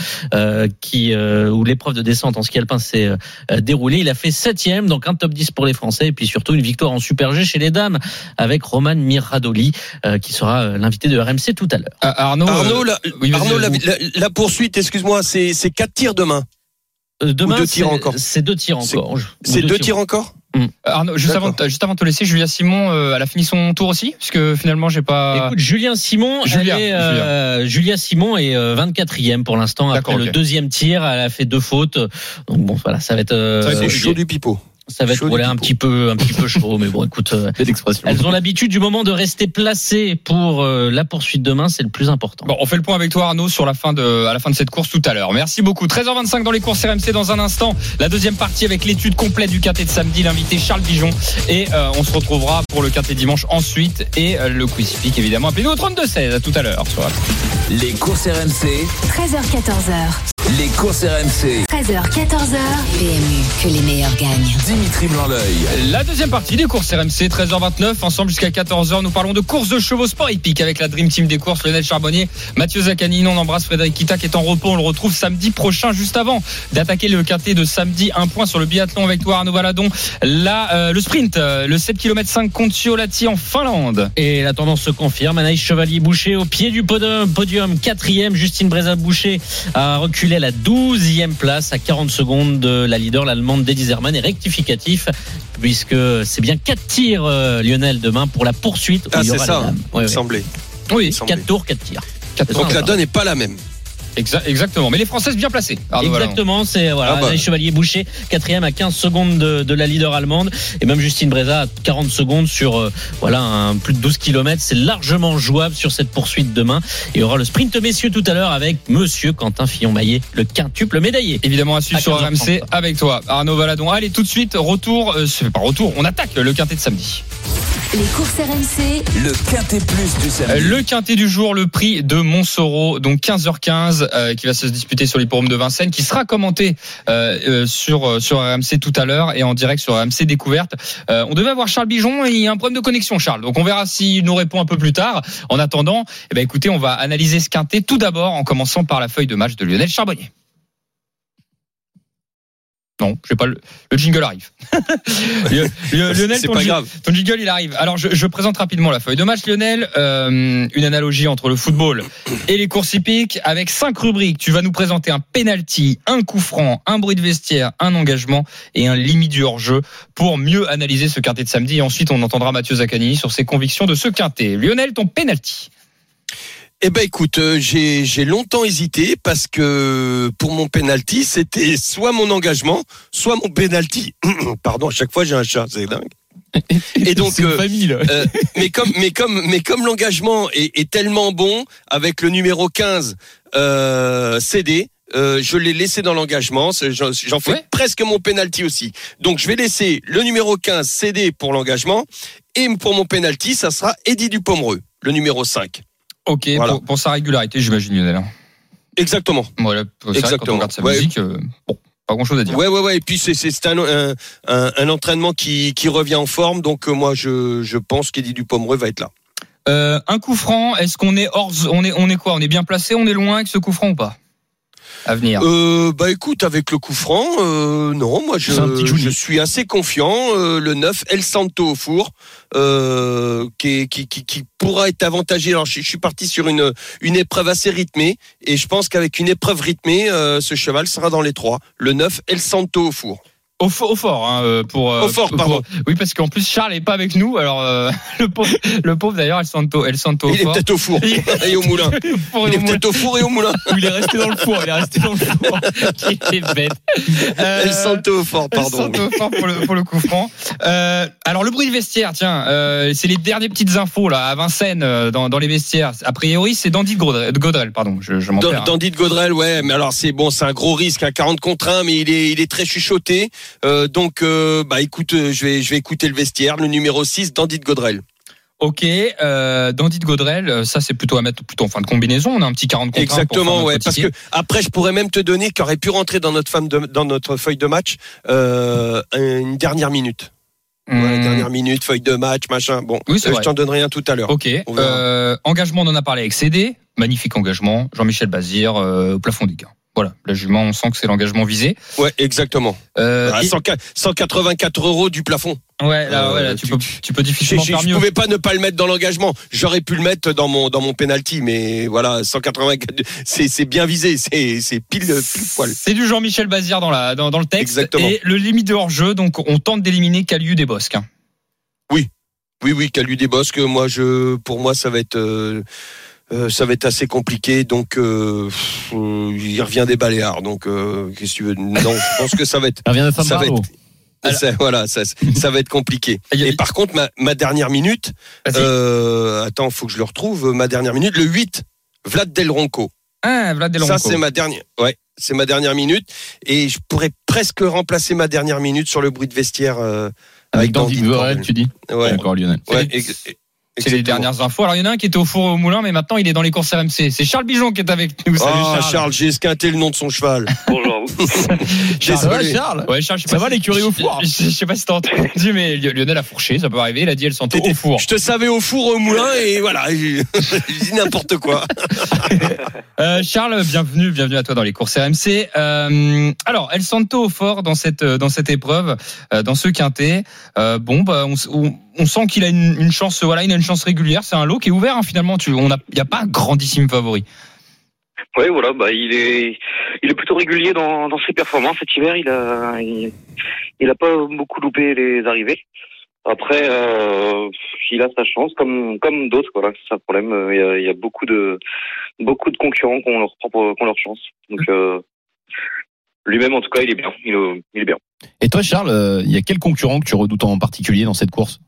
Speaker 6: qui où l'épreuve de descente en ski alpin euh, déroulée. Il a fait septième, donc un top 10 pour les Français et puis surtout une victoire en Super G chez les dames avec Roman Miradoli euh, qui sera euh, l'invité de RMC tout à l'heure.
Speaker 3: Ah, Arnaud,
Speaker 4: Arnaud,
Speaker 3: euh,
Speaker 4: la,
Speaker 3: oui, vas-y,
Speaker 4: Arnaud, la,
Speaker 3: vous.
Speaker 4: la- la poursuite, excuse-moi, c'est quatre tirs demain.
Speaker 6: Euh, Demain,
Speaker 4: deux tirs
Speaker 6: c'est-
Speaker 4: encore.
Speaker 6: C'est deux tirs encore.
Speaker 4: C'est deux tirs encore?
Speaker 3: Arnaud, juste
Speaker 4: D'accord.
Speaker 3: avant, juste avant de te laisser, Julia Simon, euh, elle a fini son tour aussi, parce que finalement j'ai pas.
Speaker 6: Écoute, Julien Simon,
Speaker 3: Julia,
Speaker 6: elle est, euh, Julia Simon est euh, 24e pour l'instant après
Speaker 3: D'accord,
Speaker 6: le deuxième tir. Elle a fait deux fautes. Donc bon, voilà, ça va être, euh,
Speaker 3: Ça va être
Speaker 4: C'est chaud du pipeau.
Speaker 6: Ça va être
Speaker 4: chaud du
Speaker 6: voilà, un petit peu, un petit peu chaud. Mais bon, écoute, euh, elles ont l'habitude du moment de rester placées pour euh, la poursuite demain. C'est le plus important.
Speaker 3: Bon, on fait le point avec toi Arnaud sur la fin de à la fin de cette course tout à l'heure. Merci beaucoup. 13h25 dans les courses RMC dans un instant. La deuxième partie avec l'étude complète du quintet de samedi, l'invité Charles Bijon et euh, on se retrouvera pour le quintet dimanche ensuite et euh, le quiz pick évidemment. Appelez-nous au 32 16 à tout à l'heure
Speaker 1: Les courses RMC,
Speaker 2: 13h14h.
Speaker 1: les courses RMC.
Speaker 2: 13h, 14h. PMU, que les meilleurs gagnent.
Speaker 1: Dimitri Blanc-L'œil.
Speaker 3: La deuxième partie des courses RMC, 13h29, ensemble jusqu'à 14h. Nous parlons de courses de chevaux sport hippique avec la Dream Team des courses, Lionel Charbonnier, Mathieu Zaccanini. On embrasse Frédéric Kita qui est en repos. On le retrouve samedi prochain, juste avant d'attaquer le quintet de samedi. Un point sur le biathlon avec toi, Arnaud Valadon. Là, euh, le sprint, euh, le 7 km 5 Kontiolahti en Finlande.
Speaker 6: Et la tendance se confirme. Anaïs Chevalier-Boucher au pied du podium, podium quatrième. Justine Breza-Boucher a reculé à la douzième place à 40 secondes de la leader, l'allemande Denise Hermann. Et puisque c'est bien quatre tirs, euh, Lionel, demain pour la poursuite.
Speaker 4: Ah, c'est ça, il
Speaker 6: Ouais,
Speaker 4: me
Speaker 6: ouais.
Speaker 4: semblait.
Speaker 3: Oui,
Speaker 4: Il me semblait.
Speaker 6: Quatre tours, quatre tirs.
Speaker 3: quatre
Speaker 4: Donc la donne n'est pas la même.
Speaker 3: Exa- exactement. Mais les Françaises bien placées. Arnaud.
Speaker 6: Exactement, c'est voilà,
Speaker 4: Ah bah.
Speaker 6: Anaïs Chevalier-Boucher, quatrième à 15 secondes de, de la leader allemande, et même Justine Breza à 40 secondes sur euh, voilà un, plus de 12 km. C'est largement jouable sur cette poursuite demain. Et il y aura le sprint messieurs tout à l'heure avec Monsieur Quentin Fillon-Maillet, le quintuple médaillé.
Speaker 3: Évidemment à suivre
Speaker 6: À
Speaker 3: sur
Speaker 6: 15h30.
Speaker 3: RMC avec toi, Arnaud Valadon. Allez, tout de suite, retour, euh, c'est pas retour, on attaque le quintet de samedi.
Speaker 2: Les courses RMC,
Speaker 1: Le quintet plus du
Speaker 3: Euh,
Speaker 1: samedi.
Speaker 3: Le quintet du jour, le prix de Montsoreau, donc 15h15, euh, qui va se disputer sur l'hipporome de Vincennes, qui sera commenté euh, euh, sur euh, sur RMC tout à l'heure et en direct sur RMC Découverte. Euh, on devait avoir Charles Bijon et il y a un problème de connexion, Charles. Donc on verra s'il nous répond un peu plus tard. En attendant, eh ben écoutez, on va analyser ce quintet tout d'abord en commençant par la feuille de match de Lionel Charbonnier. Non, j'ai pas le, le jingle arrive. [LAUGHS] Lion- Lion- Lionel,
Speaker 4: C'est
Speaker 3: ton
Speaker 4: pas grave.
Speaker 3: ton jingle, il arrive. Alors, je, je présente rapidement la feuille de match, Lionel. Euh, une analogie entre le football et les courses hippiques avec cinq rubriques. Tu vas nous présenter un penalty, un coup franc, un bruit de vestiaire, un engagement et un limite du hors-jeu pour mieux analyser ce quintet de samedi. Et ensuite, on entendra Mathieu Zaccanini sur ses convictions de ce quintet. Lionel, ton penalty.
Speaker 4: Eh ben écoute, euh, j'ai j'ai longtemps hésité parce que pour mon penalty, c'était soit mon engagement, soit mon penalty. [CLEARS THROAT] Pardon, à chaque fois j'ai un chat, c'est dingue. Et donc,
Speaker 5: c'est une
Speaker 4: euh,
Speaker 5: famille, là.
Speaker 4: Euh, mais comme mais comme mais comme l'engagement est, est tellement bon avec le numéro 15 euh, CD. euh, je l'ai laissé dans l'engagement, c'est- j'en j'en fais
Speaker 3: Ouais.
Speaker 4: presque mon penalty aussi. Donc je vais laisser le numéro 15 CD pour l'engagement et pour mon penalty, ça sera Eddie Dupomereux, le numéro 5.
Speaker 3: Ok,
Speaker 4: Voilà.
Speaker 3: pour, pour sa régularité, j'imagine, Lionel.
Speaker 4: Exactement.
Speaker 3: Voilà, quand on
Speaker 4: Exactement.
Speaker 3: regarde sa
Speaker 4: Ouais.
Speaker 3: musique, euh, bon, pas grand chose à dire.
Speaker 4: Ouais, ouais, ouais. Et puis c'est c'est c'est un, un, un, un entraînement qui, qui revient en forme. Donc euh, moi, je, je pense qu'Eddie Dupomereux va être là.
Speaker 3: Euh, un coup franc, est-ce qu'on est hors, on est, on est quoi? On est bien placé, on est loin avec ce coup franc ou pas? À venir.
Speaker 4: Euh, bah écoute, avec le coup franc, euh, non, moi je, suis assez confiant. Euh, le 9, El Santo au four, euh, qui, est- qui, qui, qui pourra être avantagé. Alors je, je suis parti sur une, une épreuve assez rythmée et je pense qu'avec une épreuve rythmée, euh, ce cheval sera dans les trois. Le 9, El Santo au four.
Speaker 3: Au, fo- au fort, hein, euh, pour, euh,
Speaker 4: Au fort,
Speaker 3: pour-
Speaker 4: pardon.
Speaker 3: Oui, parce qu'en plus Charles est pas avec nous. Alors euh, [LAUGHS] le pauvre, le pauvre d'ailleurs, El Santo, El Santo au
Speaker 4: Il est peut-être au four et au moulin. [LAUGHS] Il est peut-être au four et au moulin.
Speaker 5: Il est resté dans le four, il est resté dans le four. [LAUGHS]
Speaker 3: qui est bête. Euh,
Speaker 4: El Santo au fort,
Speaker 3: El
Speaker 4: pardon.
Speaker 3: Santo au fort pour le, pour le coup franc. Euh, alors le bruit de vestiaire, tiens, euh, c'est les dernières petites infos là à Vincennes dans, dans les vestiaires. A priori, c'est Dandy de Godrel, pardon. Je, je m'en perds, hein.
Speaker 4: Dandy de Godrel, ouais, mais alors c'est bon, c'est un gros risque, un 40 contre 1, mais il est, il est très chuchoté. Euh, donc, euh, bah écoute, euh, je vais, je vais écouter le vestiaire, le numéro 6, Dandy de Godrel.
Speaker 3: Ok, euh, Dandy de Godrel, ça c'est plutôt à mettre plutôt en fin de combinaison. On a un petit 40 contre 1 pour faire
Speaker 4: Exactement, ouais. Parce que après, je pourrais même te donner qui aurait pu rentrer dans notre femme de- dans notre feuille de match euh, une dernière minute.
Speaker 3: Hmm,
Speaker 4: dernière minute, feuille de match, machin. Bon,
Speaker 3: Oui,
Speaker 4: euh, je t'en donnerai un tout à l'heure.
Speaker 3: Ok. Engagement, on en a parlé avec CD. Magnifique engagement. Jean-Michel Bazir au plafond des gains. Voilà, la jument, on sent que c'est l'engagement visé.
Speaker 4: Ouais, exactement.
Speaker 3: Euh,
Speaker 4: Ah,
Speaker 3: et-
Speaker 4: 100 184 euros du plafond.
Speaker 3: ouais, là,
Speaker 4: euh,
Speaker 3: ouais, là, tu,
Speaker 4: tu-
Speaker 3: peux, tu peux
Speaker 4: Je,
Speaker 3: difficilement
Speaker 4: je,
Speaker 3: faire
Speaker 4: je
Speaker 3: mieux.
Speaker 4: pouvais pas ne pas le mettre dans l'engagement. J'aurais pu le mettre dans mon dans mon penalty, mais voilà, 184, c'est c'est bien visé, c'est c'est pile pile poil.
Speaker 3: C'est du Jean-Michel Bazir dans, la, dans, dans le texte.
Speaker 4: Exactement.
Speaker 3: Et le limite de hors-jeu, donc on tente d'éliminer Caliu des Bosques. hein.
Speaker 4: Oui, oui, Calu des Bosques, moi, je, pour moi, ça va être, euh, euh, ça va être assez compliqué. Donc, euh, euh, il revient des Baléares. Donc, euh, qu'est-ce que tu veux? Non, je pense que ça va être, [LAUGHS]
Speaker 5: Il revient de
Speaker 4: ça va ça- voilà, ça, ça va être compliqué. [LAUGHS] Et par contre, ma, ma dernière minute, euh, attends, faut que je le retrouve. Ma dernière minute, le 8, Vlad Del Ronco.
Speaker 3: Ah, Vlad Del
Speaker 4: Ça,
Speaker 3: Ronco.
Speaker 4: c'est ma dernière, ouais, c'est ma dernière minute. Et je pourrais presque remplacer ma dernière minute sur le bruit de vestiaire. euh,
Speaker 5: Avec Dandy
Speaker 4: Cornell.
Speaker 5: tu dis?
Speaker 4: Ouais,
Speaker 5: Encore Lionel.
Speaker 4: ouais,
Speaker 3: C'est les dernières infos. Alors, il y en a un qui était au four au moulin, mais maintenant, il est dans les courses RMC. C'est Charles Bijon qui est avec nous. Salut,
Speaker 4: Ah,
Speaker 3: Charles.
Speaker 4: Charles, j'ai esquinté le nom de son cheval. [LAUGHS]
Speaker 7: Bonjour [LAUGHS] vous.
Speaker 5: Ça va. Charles?
Speaker 3: Ouais, Charles, je sais
Speaker 5: Ça
Speaker 3: pas
Speaker 5: va,
Speaker 3: si-
Speaker 5: l'écurie au four
Speaker 3: je, je- je sais pas si t'as entendu, mais Lionel a fourché, ça peut arriver. Il a dit elle s'entend au four.
Speaker 4: Je te savais au four au moulin et voilà, j'ai j'ai dit n'importe quoi. [LAUGHS]
Speaker 3: Euh, Charles, bienvenue, bienvenue à toi dans les courses RMC. Euh, alors, El Santo au fort dans cette dans cette épreuve, euh, dans ce quintet. Euh, bon, bah, on, on- on sent qu'il a une, une chance, voilà, il a une chance régulière. C'est un lot qui est ouvert hein, finalement. Tu, on a, il y a pas un grandissime favori.
Speaker 8: Oui, voilà, bah il est, il est plutôt régulier dans, dans ses performances. Cet hiver, il a, il, il a pas beaucoup loupé les arrivées. Après, euh, il a sa chance, comme comme d'autres. Voilà, c'est ça le problème. Euh, Il y a, il y a beaucoup de beaucoup de concurrents qui ont leur propre, qui ont leur chance. Donc euh, lui-même, en tout cas, il est bien. Il, est- il est bien.
Speaker 5: Et toi, Charles, il y a quel concurrent que tu redoutes en particulier dans cette course?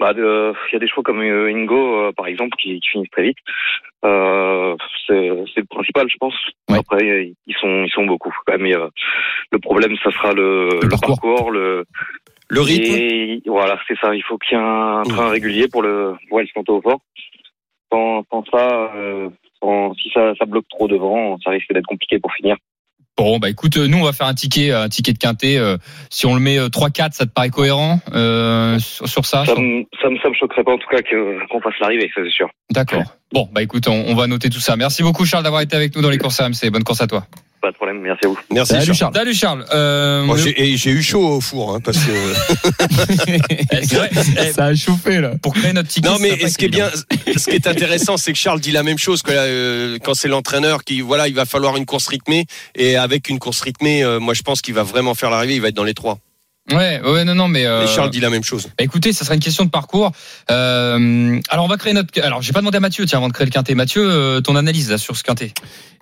Speaker 8: Bah, il y a des chevaux comme euh, Ingo, euh, par exemple, qui, qui finissent très vite. Euh, c'est le principal, je pense.
Speaker 5: Ouais.
Speaker 8: Après, euh, ils sont, ils sont beaucoup. Mais euh, le problème, ça sera le,
Speaker 5: Le
Speaker 8: le
Speaker 5: parcours.
Speaker 8: parcours, le,
Speaker 4: Le rythme.
Speaker 8: et voilà, c'est ça. Il faut qu'il y ait un train régulier pour le, pour Santo au fort. Sans, sans ça, euh, sans- si ça, ça bloque trop devant, ça risque d'être compliqué pour finir.
Speaker 3: Bon, bah écoute, euh, nous on va faire un ticket, un ticket de quintet. euh, si on le met euh, 3-4, ça te paraît cohérent euh, sur, sur ça?
Speaker 8: Ça me, ça me, ça me choquerait pas en tout cas qu'on fasse l'arrivée, ça c'est sûr.
Speaker 3: D'accord. Bon, bah écoute, on, on va noter tout ça. Merci beaucoup Charles d'avoir été avec nous dans les courses RMC. Bonne course à toi.
Speaker 8: Pas de problème, merci à vous.
Speaker 4: Merci.
Speaker 5: Salut,
Speaker 4: Charles.
Speaker 3: Salut Charles. Euh,
Speaker 4: Moi, j'ai j'ai eu chaud au four hein, parce que [LAUGHS]
Speaker 3: eh, vrai, eh,
Speaker 5: Ça a chauffé, là.
Speaker 3: pour créer notre ticket.
Speaker 4: non mais ce qui est bien, ce qui est intéressant, c'est que Charles dit la même chose que euh, quand c'est l'entraîneur qui voilà, il va falloir une course rythmée et avec une course rythmée, euh, moi je pense qu'il va vraiment faire l'arrivée, il va être dans les trois.
Speaker 3: Ouais, ouais, non, non, mais. euh,
Speaker 4: Et Charles dit la même chose.
Speaker 3: bah, écoutez, ça sera une question de parcours. Euh, alors, on va créer notre. Alors, j'ai pas demandé à Mathieu, tiens, avant de créer le quintet. Mathieu, euh, ton analyse là, sur ce quintet?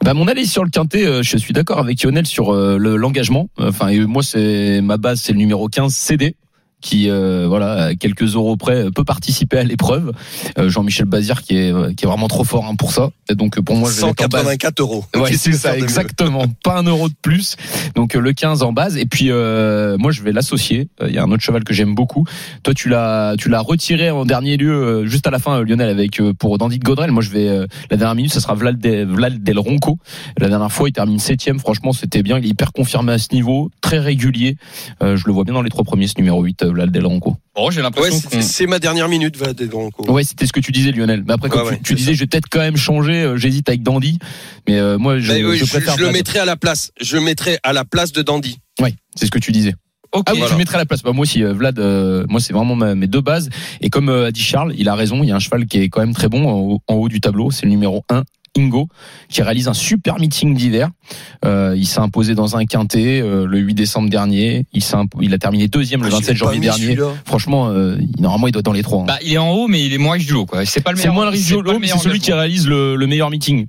Speaker 5: Bah, mon analyse sur le quintet, euh, je suis d'accord avec Lionel sur euh, le- l'engagement. Enfin, et moi, c'est ma base, c'est le numéro 15 CD qui euh, voilà à quelques euros près euh, peut participer à l'épreuve. Euh, Jean-Michel Bazir qui est euh, qui est vraiment trop fort hein, pour ça. Et donc euh, pour moi je vais mettre en base.
Speaker 4: 184 euros.
Speaker 5: Ouais, c'est ça, exactement. [LAUGHS] Pas un euro de plus. Donc le 15 en base. Et puis euh, moi je vais l'associer. Il y a un autre cheval que j'aime beaucoup. Toi tu l'as tu l'as retiré en dernier lieu euh, juste à la fin Lionel avec euh, pour Dandy de Godrel. Moi je vais euh, la dernière minute ça sera Vlad, de- Vlad Del Ronco. La dernière fois il termine septième. Franchement c'était bien. Il est hyper confirmé à ce niveau, très régulier. Euh, je le vois bien dans les trois premiers ce numéro 8 euh, Vlad Del Ronco.
Speaker 3: Bon, j'ai
Speaker 4: Ouais,
Speaker 3: l'impression
Speaker 4: c'est ma dernière minute, va des grands coups.
Speaker 5: Ouais c'était ce que tu disais Lionel. Mais après quand
Speaker 4: Ouais,
Speaker 5: tu,
Speaker 4: ouais,
Speaker 5: tu
Speaker 4: c'est
Speaker 5: disais je vais peut-être quand même changer. euh, J'hésite avec Dandy. Mais euh, moi je,
Speaker 4: Mais oui,
Speaker 5: je
Speaker 4: je,
Speaker 5: préfère
Speaker 4: je le mettrai à la place. Je le mettrai à la place de Dandy.
Speaker 5: Ouais, c'est ce que tu disais.
Speaker 3: Ok.
Speaker 5: Ah oui,
Speaker 4: Voilà.
Speaker 5: tu mettrais à la place. Bah, moi aussi, Vlad, euh, moi c'est vraiment ma- mes deux bases. Et comme euh, a dit Charles, il a raison, il y a un cheval qui est quand même très bon en haut, en haut du tableau, c'est le numéro 1, Ingo, qui réalise un super meeting d'hiver. Euh, il s'est imposé dans un quintet euh, le 8 décembre dernier. Il, il a terminé deuxième le
Speaker 4: Ah, je
Speaker 5: 27
Speaker 4: l'ai pas
Speaker 5: janvier dernier. Franchement, euh, il- normalement, il doit être dans les trois. hein.
Speaker 3: Bah, il est en haut, mais il est moins riche du lot, quoi. C'est pas le
Speaker 5: c'est
Speaker 3: meilleur.
Speaker 5: moins le riche
Speaker 3: c'est le
Speaker 5: l'eau, mais c'est celui qui réalise le, le meilleur meeting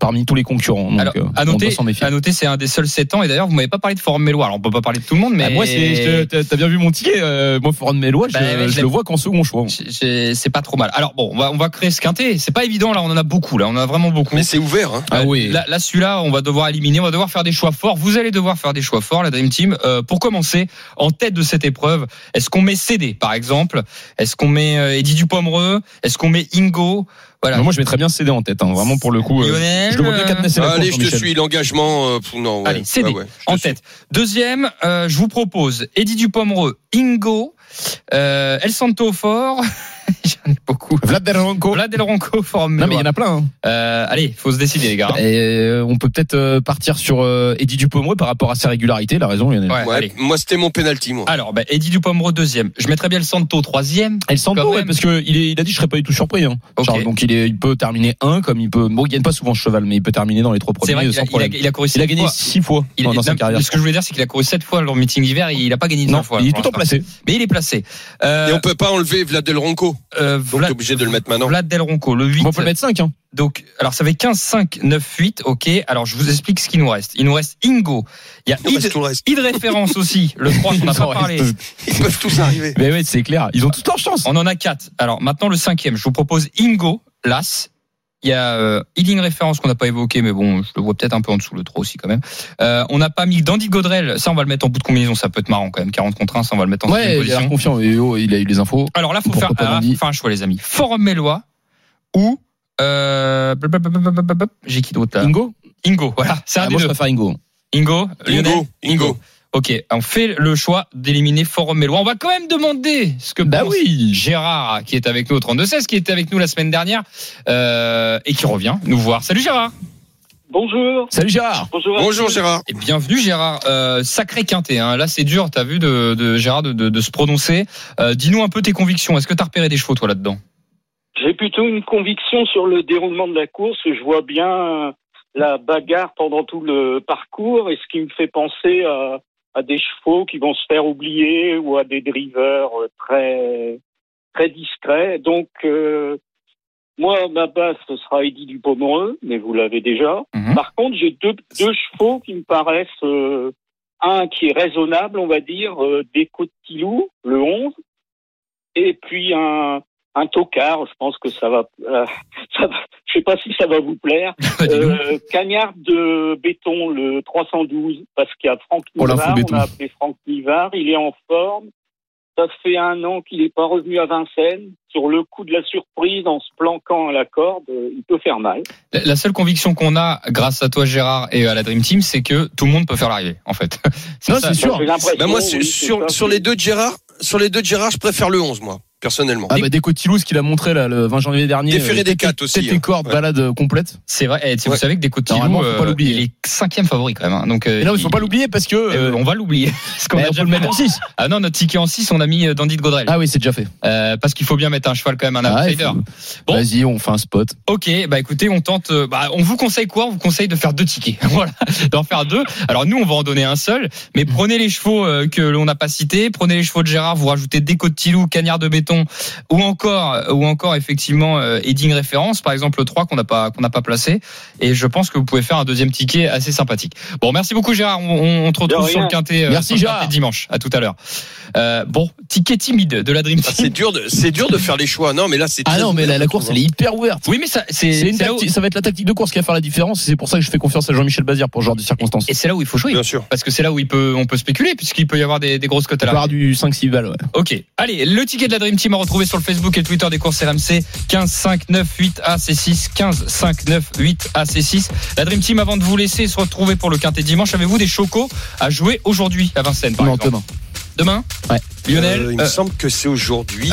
Speaker 5: parmi tous les concurrents. Donc,
Speaker 3: Alors,
Speaker 5: euh,
Speaker 3: à noter, à c'est un des seuls 7 ans. Et d'ailleurs, vous m'avez pas parlé de Forum Mélois. Alors, on peut pas parler de tout le monde, mais
Speaker 5: Ah, moi, t'as bien vu mon ticket. euh, moi, Foran Mélois, je,
Speaker 3: Bah, ouais,
Speaker 5: je
Speaker 3: je
Speaker 5: le vois qu'en second choix.
Speaker 3: C'est pas trop mal. Alors bon, on va, on va créer ce quintet. C'est pas évident là, on en a beaucoup là, on en a vraiment beaucoup.
Speaker 4: Mais c'est ouvert. Hein.
Speaker 5: Ah oui.
Speaker 3: Là, là, celui-là, on va devoir éliminer, on va devoir faire des choix forts. Vous allez devoir faire des choix forts, la Dream Team. Euh, pour commencer, en tête de cette épreuve, est-ce qu'on met CD par exemple? Est-ce qu'on met euh, Eddie Dupomereux? Est-ce qu'on met Ingo? Voilà.
Speaker 5: Moi, je mettrais bien CD en tête. hein, vraiment, pour le coup. euh,
Speaker 3: Lionel,
Speaker 5: je le vois bien cadenasser la course,
Speaker 4: Allez, je te suis. L'engagement. euh, non. Ouais,
Speaker 3: Allez, CD
Speaker 4: ouais,
Speaker 3: en
Speaker 4: suis.
Speaker 3: tête. Deuxième, euh, je vous propose Eddie Dupomereux, Ingo, euh, El Santo Fort. [LAUGHS] J'en ai beaucoup.
Speaker 5: Vlad Del Ronco.
Speaker 3: Vlad Del Ronco, Forum
Speaker 5: Non, mais il y en a plein. hein.
Speaker 3: Euh, allez, faut se décider les gars.
Speaker 5: Et euh, on peut peut-être euh, partir sur euh, Eddie Dupomereux par rapport à sa régularité. La raison, Lionel.
Speaker 3: Ouais,
Speaker 4: Ouais,
Speaker 3: allez.
Speaker 4: moi, c'était mon penalty, moi.
Speaker 3: Alors, bah, Eddie Dupomereux deuxième. Je mettrais bien le Santo troisième.
Speaker 5: Elle sent
Speaker 3: Quand
Speaker 5: ouais, parce que il, est, il a dit je serais pas du tout surpris. Hein. Donc il, est, il peut terminer un comme il peut. Bon, il gagne pas souvent ce cheval, mais il peut terminer dans les trois
Speaker 3: C'est
Speaker 5: premiers
Speaker 3: vrai qu'il
Speaker 5: sans
Speaker 3: a, il a,
Speaker 5: problème.
Speaker 3: il a couru
Speaker 5: Il a
Speaker 3: sept
Speaker 5: gagné
Speaker 3: fois.
Speaker 5: six fois
Speaker 3: Il
Speaker 5: dans,
Speaker 3: a-
Speaker 5: dans sa carrière.
Speaker 3: Ce que je voulais dire, c'est qu'il a couru sept fois lors du meeting d'hiver et il a pas gagné
Speaker 5: Non,
Speaker 3: fois.
Speaker 5: il est tout en placé.
Speaker 3: Mais il est placé.
Speaker 4: Et on peut pas enlever Vlad Del Ronco.
Speaker 3: Euh,
Speaker 4: Donc, t'es
Speaker 3: Vlad,
Speaker 4: obligé de le mettre maintenant.
Speaker 3: Vlad Del Ronco, le 8.
Speaker 5: Bon, on peut le mettre 5 hein.
Speaker 3: Donc, alors ça fait 15, 5, 9, 8. Ok. Alors, je vous explique ce qu'il nous reste. Il nous reste Ingo. Il y a
Speaker 4: Il
Speaker 3: Id, référence aussi. Le 3 qu'on n'a [LAUGHS] pas parlé.
Speaker 4: Ils peuvent tous arriver.
Speaker 5: Mais ouais, c'est clair. Ils ont toute leur chance.
Speaker 3: On en a 4. Alors, maintenant, le cinquième. Je vous propose Ingo, Las. Il y a euh, Healing référence qu'on n'a pas évoqué, mais bon, je le vois peut-être un peu en dessous le 3 aussi quand même. Euh, on n'a pas mis Dandy Godrel, ça on va le mettre en bout de combinaison, ça peut être marrant quand même. 40 contre 1, ça on va le mettre en
Speaker 5: Ouais,
Speaker 3: deuxième
Speaker 5: il a l'air
Speaker 3: position.
Speaker 5: confiant. Et oh, il a eu les infos.
Speaker 3: Alors là, faut
Speaker 5: Pourquoi
Speaker 3: faire,
Speaker 5: Dandy
Speaker 3: faut faire un choix, les amis. Forum Mélois ou euh, j'ai qui d'autre là?
Speaker 5: Ingo?
Speaker 3: Ingo, voilà, c'est un
Speaker 5: ah,
Speaker 3: des
Speaker 5: Moi, je
Speaker 3: deux.
Speaker 5: préfère Ingo.
Speaker 3: Ingo, Lionel
Speaker 4: Ingo. Ingo.
Speaker 3: Ok, on fait le choix d'éliminer Forum Mélois. On va quand même demander ce que
Speaker 5: Bah
Speaker 3: pense
Speaker 5: oui.
Speaker 3: Gérard, qui est avec nous au 32-16, qui était avec nous la semaine dernière euh, et qui revient nous voir. Salut Gérard
Speaker 8: Bonjour.
Speaker 5: Salut Gérard.
Speaker 8: Bonjour.
Speaker 4: Bonjour. Gérard.
Speaker 3: et bienvenue Gérard. Euh, sacré quintet, hein. là c'est dur, t'as vu de, de Gérard de, de- de se prononcer. Euh, Dis-nous un peu tes convictions. Est-ce que t'as repéré des chevaux toi là-dedans?
Speaker 9: J'ai plutôt une conviction sur le déroulement de la course. Je vois bien la bagarre pendant tout le parcours et ce qui me fait penser à, à des chevaux qui vont se faire oublier ou à des drivers euh, très très discrets. Donc euh, moi, ma base, ce sera Eddie Dupomereux, mais vous l'avez déjà.
Speaker 3: Mhm.
Speaker 9: Par contre, j'ai deux, deux chevaux qui me paraissent euh, un qui est raisonnable, on va dire, euh, Déco de Tilou, le 11, et puis un, un tocard, je pense que ça va, euh, [LAUGHS] ça va- je sais pas si ça va vous plaire. [LAUGHS] Euh, Cagnard de béton, le 312, parce qu'il y a Franck Nivard, on a appelé Franck Nivard, il est en forme. Ça fait un an qu'il n'est pas revenu à Vincennes. Sur le coup de la surprise, en se planquant à la corde, euh, il peut faire mal.
Speaker 3: La- seule conviction qu'on a, grâce à toi Gérard et à la Dream Team, c'est que tout le monde peut faire l'arrivée, en fait. [LAUGHS]
Speaker 5: Non, c'est sûr.
Speaker 4: Bah moi,
Speaker 9: oui,
Speaker 4: sur, les deux de Gérard, sur les deux de Gérard, je préfère le 11, moi, personnellement.
Speaker 5: Ah bah Déco Tilou, ce qu'il a montré là, le 20 janvier dernier.
Speaker 4: Déféré
Speaker 5: euh,
Speaker 4: des
Speaker 5: tête-
Speaker 4: quatre aussi,
Speaker 5: Tête et
Speaker 4: hein.
Speaker 5: corde,
Speaker 4: Ouais.
Speaker 5: balade euh, complète.
Speaker 3: C'est vrai. Et, vous
Speaker 4: Ouais.
Speaker 3: savez que des
Speaker 5: Normalement, faut pas l'oublier.
Speaker 3: il est cinquième favori quand même. hein. Donc, euh,
Speaker 5: non, il faut pas l'oublier parce que.
Speaker 3: euh,
Speaker 5: euh,
Speaker 3: on va l'oublier. [LAUGHS] Parce qu'on
Speaker 5: bah,
Speaker 3: a
Speaker 5: on
Speaker 3: déjà
Speaker 5: le mettre en 6.
Speaker 3: Ah non, notre ticket en 6, on a mis euh, Dandy de Godrel.
Speaker 5: Ah oui, c'est déjà fait.
Speaker 3: Euh, parce qu'il faut bien mettre un cheval quand même, un
Speaker 5: Ah,
Speaker 3: outsider.
Speaker 5: faut-
Speaker 3: Bon.
Speaker 5: Vas-y, on fait un spot.
Speaker 3: Ok, bah écoutez, on tente. euh, Bah, on vous conseille quoi? On vous conseille de faire deux tickets. [LAUGHS] voilà, d'en faire deux. Alors nous, on va en donner un seul, mais prenez les chevaux euh, que l'on n'a pas cités, prenez les chevaux de Gérard, vous rajoutez des côtes de Tilou, cagnard de béton, ou encore, ou encore effectivement euh, heading référence, par exemple le 3 qu'on n'a pas qu'on n'a pas placé. Et je pense que vous pouvez faire un deuxième ticket assez sympathique. Bon, merci beaucoup Gérard. On, on- te retrouve sur le quintet. euh,
Speaker 5: Merci,
Speaker 3: sur le
Speaker 5: Gérard.
Speaker 3: quintet dimanche. À tout à l'heure. Euh, bon, ticket timide de la Dream
Speaker 4: Ah,
Speaker 3: Team.
Speaker 4: c'est dur de, c'est dur de faire les choix. Non, mais là, c'est
Speaker 5: Ah non, mais la, la course, elle est hyper ouverte.
Speaker 3: oui, mais ça, c'est
Speaker 5: C'est une
Speaker 3: c'est là où-
Speaker 5: tactique- ça va être la tactique de course qui va faire la différence. et C'est pour ça que je fais confiance à Jean-Michel Bazir pour ce genre de circonstances.
Speaker 3: et c'est là où il faut jouer.
Speaker 4: Bien sûr.
Speaker 3: Parce que c'est là où il peut, on peut spéculer, puisqu'il peut y avoir des, des grosses cotes à la
Speaker 5: part du 5-6 balles, ouais.
Speaker 3: Ok. Allez, le ticket de la Dream Team à retrouver sur le Facebook et le Twitter des courses RMC. 15 5 9 8 AC6. 15 5 9 8 AC6. La Dream Team, avant de vous laisser se retrouver pour le quintet dimanche, avez-vous des chocos à jouer aujourd'hui à Vincennes, par
Speaker 5: Non,
Speaker 3: exemple
Speaker 5: demain.
Speaker 3: Demain
Speaker 5: Ouais.
Speaker 3: Lionel,
Speaker 4: Euh, il me
Speaker 3: euh,
Speaker 4: semble que c'est aujourd'hui.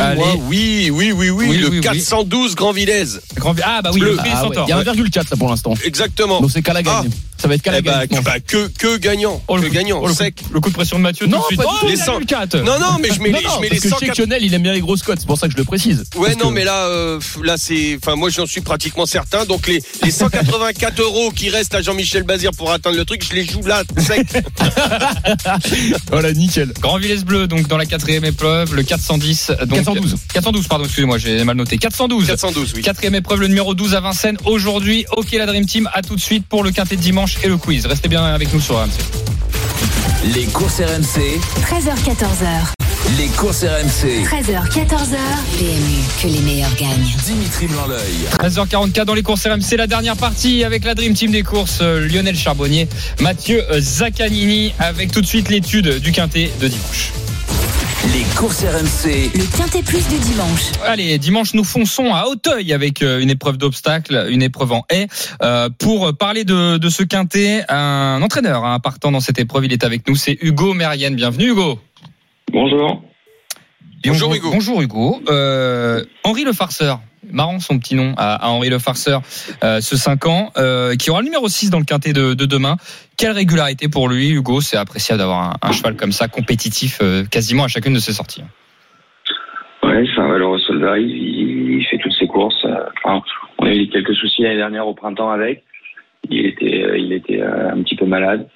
Speaker 4: oui, oui, oui, oui,
Speaker 3: Oui,
Speaker 4: le
Speaker 3: oui, oui.
Speaker 4: 412 Grand Villez.
Speaker 3: Grand... Ah bah oui, le
Speaker 5: Ah ouais. Il y a 1,4 là pour l'instant.
Speaker 4: Exactement.
Speaker 5: Donc c'est qu'à la gagne. Ça va être qu'à la
Speaker 4: Eh bah,
Speaker 5: gagne.
Speaker 4: que, bah, que, que gagnant.
Speaker 3: Oh, le
Speaker 4: que
Speaker 3: coup-
Speaker 4: gagnant.
Speaker 3: oh, le,
Speaker 4: sec.
Speaker 3: coup, le coup de pression de Mathieu
Speaker 5: Non,
Speaker 3: tout de suite. Oh,
Speaker 4: Les
Speaker 3: a
Speaker 4: cent-
Speaker 3: eu le 4.
Speaker 4: Non, non, mais je mets
Speaker 5: Non,
Speaker 4: les,
Speaker 5: non,
Speaker 4: je mets les
Speaker 5: parce que
Speaker 4: 180
Speaker 5: Chectionnel, il aime bien les grosses cotes, c'est pour ça que je le précise.
Speaker 4: Ouais,
Speaker 5: Parce
Speaker 4: non,
Speaker 5: que-
Speaker 4: mais là, euh, là, c'est, enfin, moi, j'en suis pratiquement certain. Donc, les, les 184 euros qui restent à Jean-Michel Bazir pour atteindre le truc, je les joue là, sec. [LAUGHS]
Speaker 5: Voilà, nickel.
Speaker 3: Grand Villesse Bleu, donc dans la quatrième épreuve, le 410. Donc,
Speaker 5: 412.
Speaker 3: 412, pardon, excusez-moi, j'ai mal noté. 412.
Speaker 4: 412, oui.
Speaker 3: Quatrième épreuve, le numéro 12 à Vincennes aujourd'hui. Ok, la Dream Team, à tout de suite pour le quintet de dimanche et le quiz. Restez bien avec nous sur RMC.
Speaker 1: Les courses RMC,
Speaker 2: 13h14h.
Speaker 1: les courses RMC.
Speaker 2: 13h, 14h. PMU, que les meilleurs gagnent.
Speaker 1: Dimitri Blanc-L'œil.
Speaker 3: 13h44 dans les courses RMC, la dernière partie avec la Dream Team des courses, euh, Lionel Charbonnier, Mathieu euh, Zaccanini, avec tout de suite l'étude du quintet de dimanche.
Speaker 1: Les courses RMC,
Speaker 2: Le quintet plus du dimanche.
Speaker 3: Allez, dimanche, nous fonçons à Hauteuil avec euh, une épreuve d'obstacle, une épreuve en haie. Euh, pour parler de, de ce quintet, un entraîneur hein, partant dans cette épreuve, il est avec nous, c'est Hugo Mérienne. Bienvenue Hugo.
Speaker 8: Bonjour.
Speaker 4: Bonjour,
Speaker 3: on-
Speaker 4: Hugo.
Speaker 3: Bonjour Hugo. Euh, Henri le farceur. Marrant son petit nom à, Henri le farceur, euh, ce 5 ans, euh, qui aura le numéro 6 dans le quintet de, de demain. Quelle régularité pour lui, Hugo C'est appréciable d'avoir un, cheval comme ça, compétitif euh, quasiment à chacune de ses sorties.
Speaker 8: Ouais, c'est un valeureux soldat. Il, fait toutes ses courses. on a eu quelques soucis l'année dernière au printemps avec. Il était, il était un petit peu malade,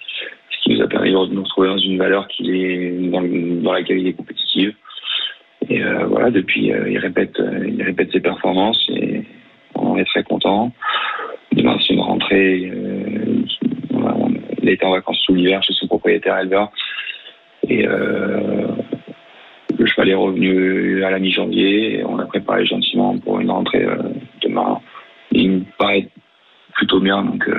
Speaker 8: ce qui nous a permis de nous retrouver dans une valeur qui est dans, dans laquelle il est compétitive. Et euh, voilà, depuis, euh, il répète, euh, il répète ses performances et on est très content. Demain, c'est une rentrée. il a été en vacances tout l'hiver chez son propriétaire éleveur. Et le cheval est revenu à la mi-janvier on a préparé gentiment pour une rentrée demain. Il me paraît plutôt bien, donc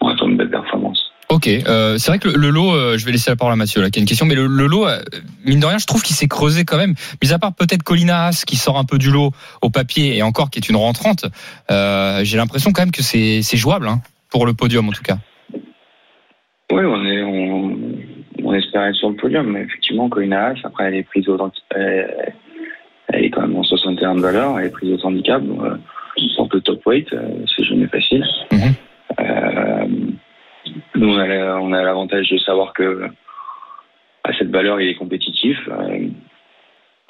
Speaker 8: on attend une belle performance.
Speaker 3: Ok, euh, c'est vrai que le, le lot, euh, je vais laisser la parole à Mathieu là, qui a une question, mais le, le lot, euh, mine de rien, je trouve qu'il s'est creusé quand même. Mis à part peut-être Colina Haas qui sort un peu du lot au papier et encore qui est une rentrante, j'ai l'impression quand même que c'est jouable hein, pour le podium en tout cas.
Speaker 8: Oui, on est, on, on espérait être sur le podium, mais effectivement, Colina Haas, après, elle est prise au, elle, est quand même en 61 de valeur, elle est prise au handicap, donc, sans le top weight, c'est jamais facile.
Speaker 3: Mhm.
Speaker 8: Euh, nous, on a, l'avantage de savoir que à cette valeur, il est compétitif. Euh,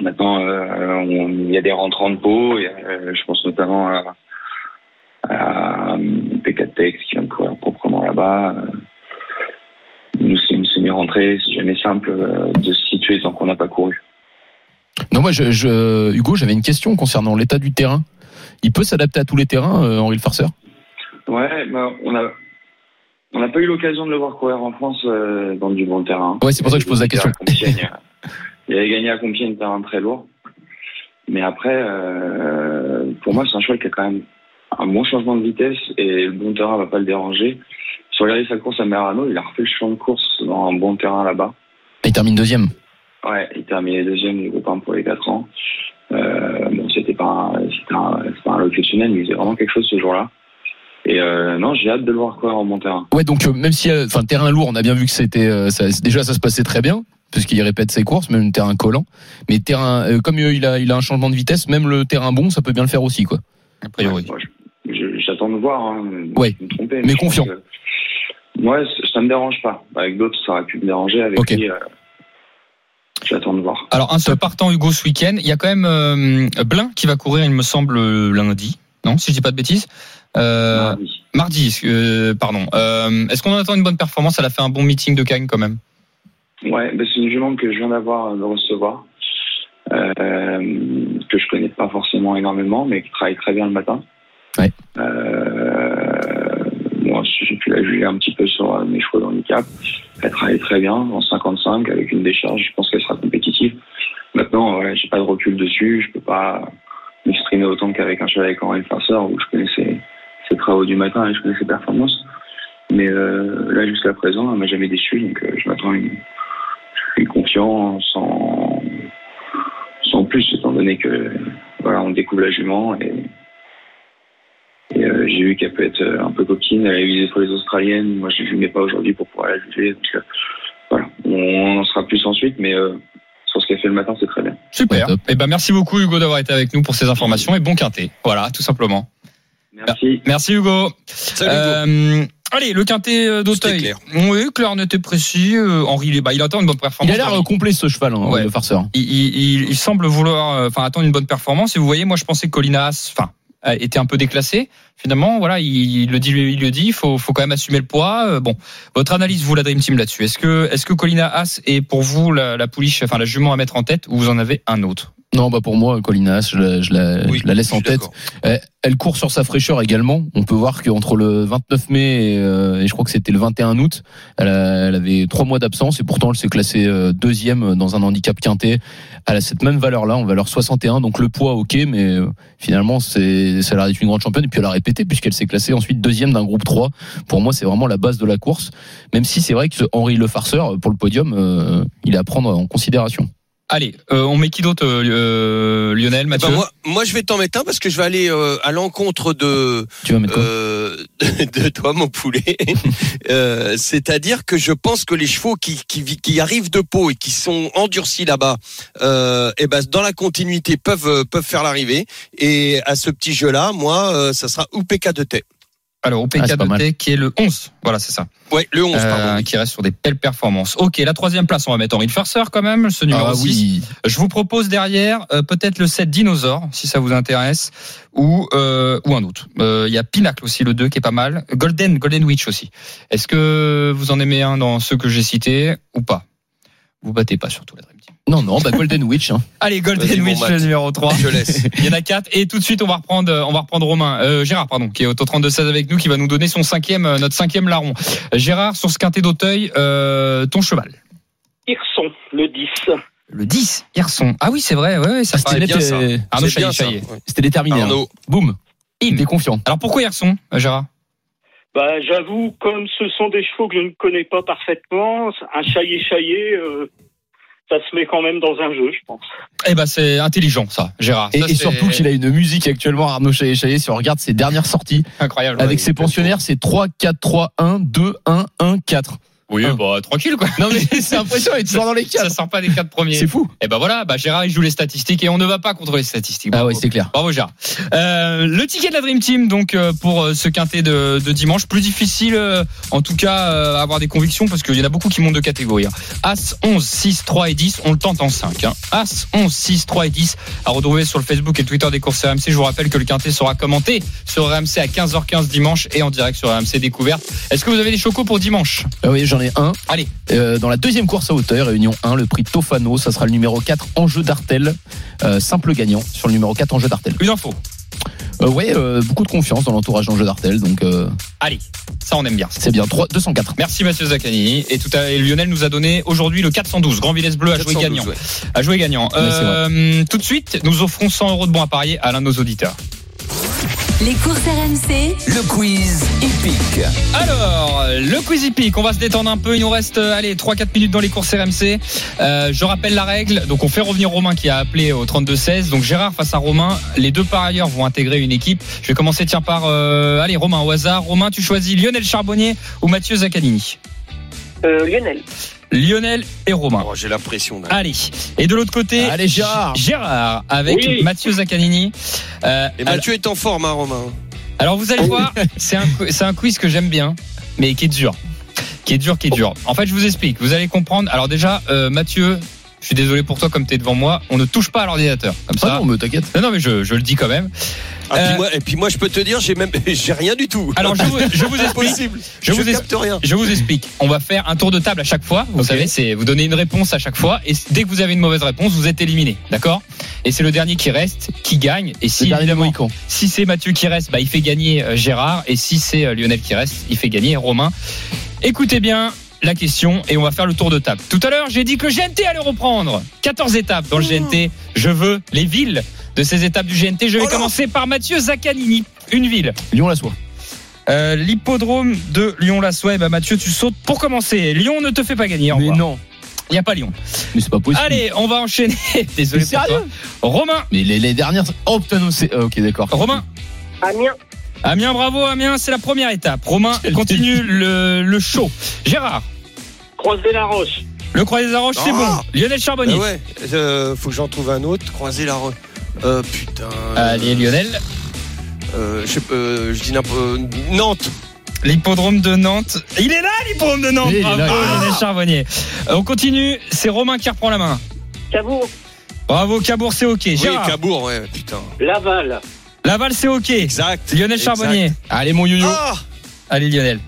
Speaker 8: maintenant, euh, il y a des rentrants de peau, euh, je pense notamment à, à P4 Tex qui vient de courir proprement là-bas. Nous, c'est une semi-rentrée, c'est jamais simple de se situer tant qu'on n'a pas couru.
Speaker 5: Non, moi, je, je- Hugo, j'avais une question concernant l'état du terrain. Il peut s'adapter à tous les terrains, Henri le farceur?
Speaker 8: Ouais, bah, on a on n'a pas eu l'occasion de le voir courir en France euh, dans du bon terrain.
Speaker 5: Ouais, c'est pour ça que je pose la question.
Speaker 8: Il avait gagné à Compiègne, terrain très lourd. Mais après, euh, pour moi, c'est un cheval qui a quand même un bon changement de vitesse et le bon terrain va pas le déranger. Si vous regardez sa course à Merano, il a refait le champ de course dans un bon terrain là-bas.
Speaker 5: Il termine deuxième.
Speaker 8: Ouais, il terminait deuxième du groupe 1 pour les 4 ans. Euh, bon, c'était pas un, c'était un, un mais il faisait vraiment quelque chose ce jour-là. Et euh, non, j'ai hâte de le voir courir en bon terrain.
Speaker 5: Ouais, donc euh, même si, euh, enfin, terrain lourd, on a bien vu que c'était, euh, ça- déjà ça se passait très bien, puisqu'il répète ses courses, même terrain collant. Mais terrain, euh, comme euh, il a, il a un changement de vitesse, même le terrain bon, ça peut bien le faire aussi, quoi.
Speaker 3: A priori.
Speaker 8: J'attends de voir. Hein,
Speaker 5: Ouais,
Speaker 8: Je me tromper,
Speaker 5: mais confiant.
Speaker 8: que- Moi, c- ça me dérange pas. Avec d'autres, ça aurait pu me déranger. Avec
Speaker 5: Ok.
Speaker 8: lui, euh, j'attends de voir.
Speaker 3: Alors un seul partant Hugo ce week-end, il y a quand même euh, Blin qui va courir, il me semble lundi, non Si je dis pas de bêtises. Euh,
Speaker 8: Mardi.
Speaker 3: mardi, euh, pardon. Euh, Est-ce qu'on attend une bonne performance? Elle a fait un bon meeting de Cagnes quand même.
Speaker 8: Ouais, bah, c'est une jument que je viens d'avoir de recevoir, que je connais pas forcément énormément, mais qui travaille très bien le matin.
Speaker 5: Ouais.
Speaker 8: Moi, j'ai pu la juger un petit peu sur mes chevaux d'handicap. Elle travaille très bien en 55 avec une décharge. Je pense qu'elle sera compétitive. Maintenant, j'ai pas de recul dessus. Je peux pas m'exprimer autant qu'avec un cheval avec Henri Farceur où je connais ses, travaux du matin et je connais ses performances. Mais euh, là, jusqu'à présent, elle m'a jamais déçu, donc euh, je m'attends à une, je suis confiant sans, sans plus, étant donné que voilà, on découvre la jument et, et, euh, j'ai vu qu'elle peut être un peu coquine. Elle a eu des fois les australiennes. Moi, je ne mets pas aujourd'hui pour pouvoir la juger. Donc, euh, voilà, on en sera plus ensuite, mais euh, sur ce qu'elle fait le matin, c'est très bien.
Speaker 3: Super.
Speaker 5: Ouais, top.
Speaker 3: Eh ben merci beaucoup Hugo d'avoir été avec nous pour ces informations et bon quintet. Voilà, tout simplement.
Speaker 8: Merci.
Speaker 3: Merci Hugo.
Speaker 4: Salut, Hugo.
Speaker 3: Euh, Allez, le quintet euh, d'Auteuil.
Speaker 4: clair.
Speaker 3: Oui, clair, net et précis. Euh, Henri, il, est- bah, il attend une bonne
Speaker 5: Il
Speaker 3: performance.
Speaker 5: a l'air euh, complet ce cheval, hein,
Speaker 3: Ouais.
Speaker 5: le farceur.
Speaker 3: il, il- il- il semble vouloir, euh, enfin, attendre une bonne performance. Et vous voyez, moi, je pensais que Colinas, enfin, a- était un peu déclassé. Finalement, voilà, il, il le dit, il le dit. Il faut, faut quand même assumer le poids. Euh, bon, votre analyse, vous, la Dream Team là-dessus. Est-ce que, est-ce que Colina As est pour vous la, la pouliche, enfin, la jument à mettre en tête, ou vous en avez un autre?
Speaker 5: Non, bah pour moi, Colinas, je la, je la,
Speaker 4: Oui,
Speaker 5: je la laisse
Speaker 4: je
Speaker 5: en tête.
Speaker 4: d'accord.
Speaker 5: Elle, elle court sur sa fraîcheur également. On peut voir qu'entre le 29 mai et, euh, et je crois que c'était le 21 août, elle, a- elle avait trois mois d'absence et pourtant elle s'est classée euh, deuxième dans un handicap quintet. Elle a cette même valeur-là, en valeur 61. Donc le poids, ok, mais euh, finalement, c'est, ça a l'air d'être une grande championne. Et puis elle a répété puisqu'elle s'est classée ensuite deuxième d'un groupe 3. Pour moi, c'est vraiment la base de la course. Même si c'est vrai que ce Henri Le Farceur, pour le podium, euh, il est à prendre en considération.
Speaker 3: Allez, euh, on met qui d'autre, euh, euh, Lionel,
Speaker 4: Eh
Speaker 3: Mathieu
Speaker 4: ben, moi, moi, je vais t'en mettre un parce que je vais aller euh, à l'encontre de,
Speaker 5: Tu vas
Speaker 4: euh, [LAUGHS] de, toi, mon poulet. [LAUGHS] Euh, C'est-à-dire que je pense que les chevaux qui, qui, qui arrivent de Pau et qui sont endurcis là-bas, euh, et ben dans la continuité peuvent peuvent faire l'arrivée. Et à ce petit jeu-là, moi, euh, ça sera UPK de T.
Speaker 3: Alors, au
Speaker 5: Ah, mal.
Speaker 3: PK qui est le 11. Voilà, c'est ça.
Speaker 4: Ouais, le 11,
Speaker 3: Euh,
Speaker 4: pardon.
Speaker 3: qui reste sur des belles performances. Ok, la troisième place, on va mettre Henri le Farceur quand même, ce numéro
Speaker 5: Ah
Speaker 3: 6.
Speaker 5: oui.
Speaker 3: Je vous propose derrière euh, peut-être le 7 Dinosaure, si ça vous intéresse, ou euh, ou un autre. Euh, Il y a Pinacle aussi, le 2, qui est pas mal. Golden, Golden Witch aussi. Est-ce que vous en aimez un dans ceux que j'ai cités ou pas? Vous battez pas surtout la Dream Team.
Speaker 5: Non, non, bah Golden Witch. Hein. [LAUGHS]
Speaker 3: Allez, Golden Witch, numéro 3.
Speaker 4: Je laisse. [LAUGHS]
Speaker 3: Il y en a quatre et tout de suite on va reprendre on va reprendre Romain euh, Gérard pardon qui est au 32 16 avec nous qui va nous donner son cinquième euh, notre cinquième larron. Euh, Gérard sur ce quintet d'Auteuil euh, ton cheval.
Speaker 9: Hirson, le 10.
Speaker 3: Le 10 Hirson. Ah oui c'est vrai ouais, ouais ça
Speaker 5: Ah, c'était
Speaker 3: bien
Speaker 5: net,
Speaker 3: ça.
Speaker 5: euh,
Speaker 3: Arnaud Chaillet.
Speaker 5: C'était déterminé. hein.
Speaker 4: Arnaud.
Speaker 5: Boum. Il était confiant.
Speaker 3: Alors pourquoi Hirson euh, Gérard?
Speaker 9: Bah, j'avoue, comme ce sont des chevaux que je ne connais pas parfaitement, un chaillé-chaillé, euh, ça se met quand même dans un jeu, je pense.
Speaker 3: Eh ben c'est intelligent ça Gérard.
Speaker 5: Et,
Speaker 3: Ça,
Speaker 5: et
Speaker 3: c'est
Speaker 5: surtout qu'il a une musique actuellement, Arnaud Chaillet Chaillet, si on regarde ses dernières sorties,
Speaker 3: incroyable.
Speaker 5: avec
Speaker 3: Ouais.
Speaker 5: ses pensionnaires, c'est 3, 4, 3, 1, 2, 1, 1, 4.
Speaker 3: Oui
Speaker 5: un.
Speaker 3: bah tranquille quoi.
Speaker 5: Non mais c'est impressionnant, il est toujours dans les
Speaker 3: Ça
Speaker 5: 4.
Speaker 3: sort pas des quatre premiers.
Speaker 5: C'est fou.
Speaker 3: Et ben voilà bah Gérard il joue les statistiques et on ne va pas contre les statistiques.
Speaker 5: Ah ouais, c'est clair.
Speaker 3: Bravo Gérard. Euh, le ticket de la Dream Team donc euh, pour euh, ce quintet de, de dimanche plus difficile euh, en tout cas euh, à avoir des convictions parce qu'il y en a beaucoup qui montent de catégorie. hein. As 11 6 3 et 10 on le tente en 5 hein. As 11 6 3 et 10 à retrouver sur le Facebook et Twitter des courses RMC. Je vous rappelle que le quintet sera commenté sur RMC à 15h15 dimanche et en direct sur RMC découverte. Est-ce que vous avez des chocos pour dimanche?
Speaker 5: Oui, j'en ai un.
Speaker 3: Allez.
Speaker 5: Euh, dans la deuxième course à hauteur, réunion 1, le prix Tofano, ça sera le numéro 4, Enjeu d'Artel, euh, simple gagnant sur le numéro 4, Enjeu d'Artel.
Speaker 3: Une info.
Speaker 5: Euh, ouais, euh, beaucoup de confiance dans l'entourage d'Enjeu d'Artel, donc euh,
Speaker 3: Allez, ça on aime bien.
Speaker 5: c'est bien. 3, 204.
Speaker 3: Merci Mathieu Zaccanini. Et tout à et Lionel nous a donné aujourd'hui le 412. Grand Villesse Bleu a joué
Speaker 4: 412,
Speaker 3: gagnant.
Speaker 4: ouais.
Speaker 3: A joué gagnant. Euh, tout de suite, nous offrons 100 euros de bons à parier à l'un de nos auditeurs.
Speaker 2: Les courses RMC,
Speaker 1: Le quiz épique.
Speaker 3: Alors, le quiz hippique, on va se détendre un peu. Il nous reste, euh, allez, 3-4 minutes dans les courses RMC. Euh, je rappelle la règle. Donc, on fait revenir Romain qui a appelé au 32-16. Donc, Gérard face à Romain. Les deux par ailleurs vont intégrer une équipe. Je vais commencer, tiens, par, euh, allez, Romain au hasard. Romain, tu choisis Lionel Charbonnier ou Mathieu Zaccanini?
Speaker 7: Euh, Lionel.
Speaker 3: Lionel et Romain.
Speaker 4: Oh, J'ai la pression. là.
Speaker 3: Allez. Et de l'autre côté,
Speaker 5: Allez, Gérard.
Speaker 3: Gérard avec
Speaker 9: Oui.
Speaker 3: Mathieu Zaccanini. Euh,
Speaker 4: Et Mathieu est en forme, hein, Romain.
Speaker 3: alors vous allez voir, c'est un, un quiz que j'aime bien, mais qui est dur. Qui est dur, qui est dur. En fait, je vous explique. Vous allez comprendre. Alors déjà, euh, Mathieu, je suis désolé pour toi comme tu es devant moi. On ne touche pas à l'ordinateur. Comme
Speaker 5: Ah
Speaker 3: ça.
Speaker 5: non, mais t'inquiète.
Speaker 3: non, non, mais je, je le dis quand même.
Speaker 4: Ah,
Speaker 3: Euh,
Speaker 4: puis moi, et puis moi, je peux te dire, j'ai même, [LAUGHS] j'ai rien du tout.
Speaker 3: Alors je vous, [LAUGHS] je vous
Speaker 4: C'est
Speaker 3: explique.
Speaker 4: possible.
Speaker 3: Je
Speaker 4: Je,
Speaker 3: vous
Speaker 4: vous capte rien.
Speaker 3: Je vous explique. On va faire un tour de table à chaque fois. Vous savez, c'est vous donnez une réponse à chaque fois et dès que vous avez une mauvaise réponse, vous êtes éliminé. D'accord? Et c'est le dernier qui reste qui gagne. Et évidemment, si c'est Mathieu qui reste, bah, il fait gagner euh, Gérard. Et si c'est euh, Lionel qui reste, il fait gagner Romain. Écoutez bien la question et on va faire le tour de table. Tout à l'heure, j'ai dit que le GNT allait reprendre. 14 étapes dans le GNT. Je veux les villes de ces étapes du GNT. Je vais
Speaker 4: Oh
Speaker 3: commencer par Mathieu Zaccanini. Une ville.
Speaker 5: Lyon-la-Soie.
Speaker 3: Euh, L'hippodrome de Lyon-la-Soie. Eh ben, Mathieu, tu sautes pour commencer. Lyon ne te fait pas gagner.
Speaker 5: Mais non.
Speaker 3: Il n'y a pas Lyon.
Speaker 5: Mais c'est pas possible.
Speaker 3: Allez, on va enchaîner. [LAUGHS] Désolé pour toi. Romain.
Speaker 5: Mais les, les dernières. Oh putain, non, c'est. ah, ok, d'accord.
Speaker 3: Romain.
Speaker 7: Amiens.
Speaker 3: Amiens, bravo Amiens, c'est la première étape. Romain continue le, le show. Gérard,
Speaker 9: Croiser la roche.
Speaker 3: le Croix des Arroches, c'est
Speaker 4: Ah.
Speaker 3: bon. Lionel Charbonnier.
Speaker 4: Ah ouais, euh, faut que j'en trouve un autre. Croiser la. re- Euh, putain.
Speaker 3: Allez, Lionel.
Speaker 4: Euh, je sais pas, euh, je dis n'importe. euh, Nantes.
Speaker 3: L'hippodrome de Nantes. Il est là, l'hippodrome de Nantes. Bravo. Lionel Charbonnier. Euh, On continue. C'est Romain qui reprend la main.
Speaker 7: Cabourg.
Speaker 3: Bravo, Cabourg, c'est OK.
Speaker 4: Oui,
Speaker 3: Gérard.
Speaker 4: Cabourg, ouais, putain.
Speaker 9: Laval.
Speaker 3: Laval, c'est OK.
Speaker 4: Exact.
Speaker 3: Lionel
Speaker 4: Exact.
Speaker 3: Charbonnier.
Speaker 5: Allez, mon yo-yo.
Speaker 4: Ah
Speaker 3: Allez, Lionel.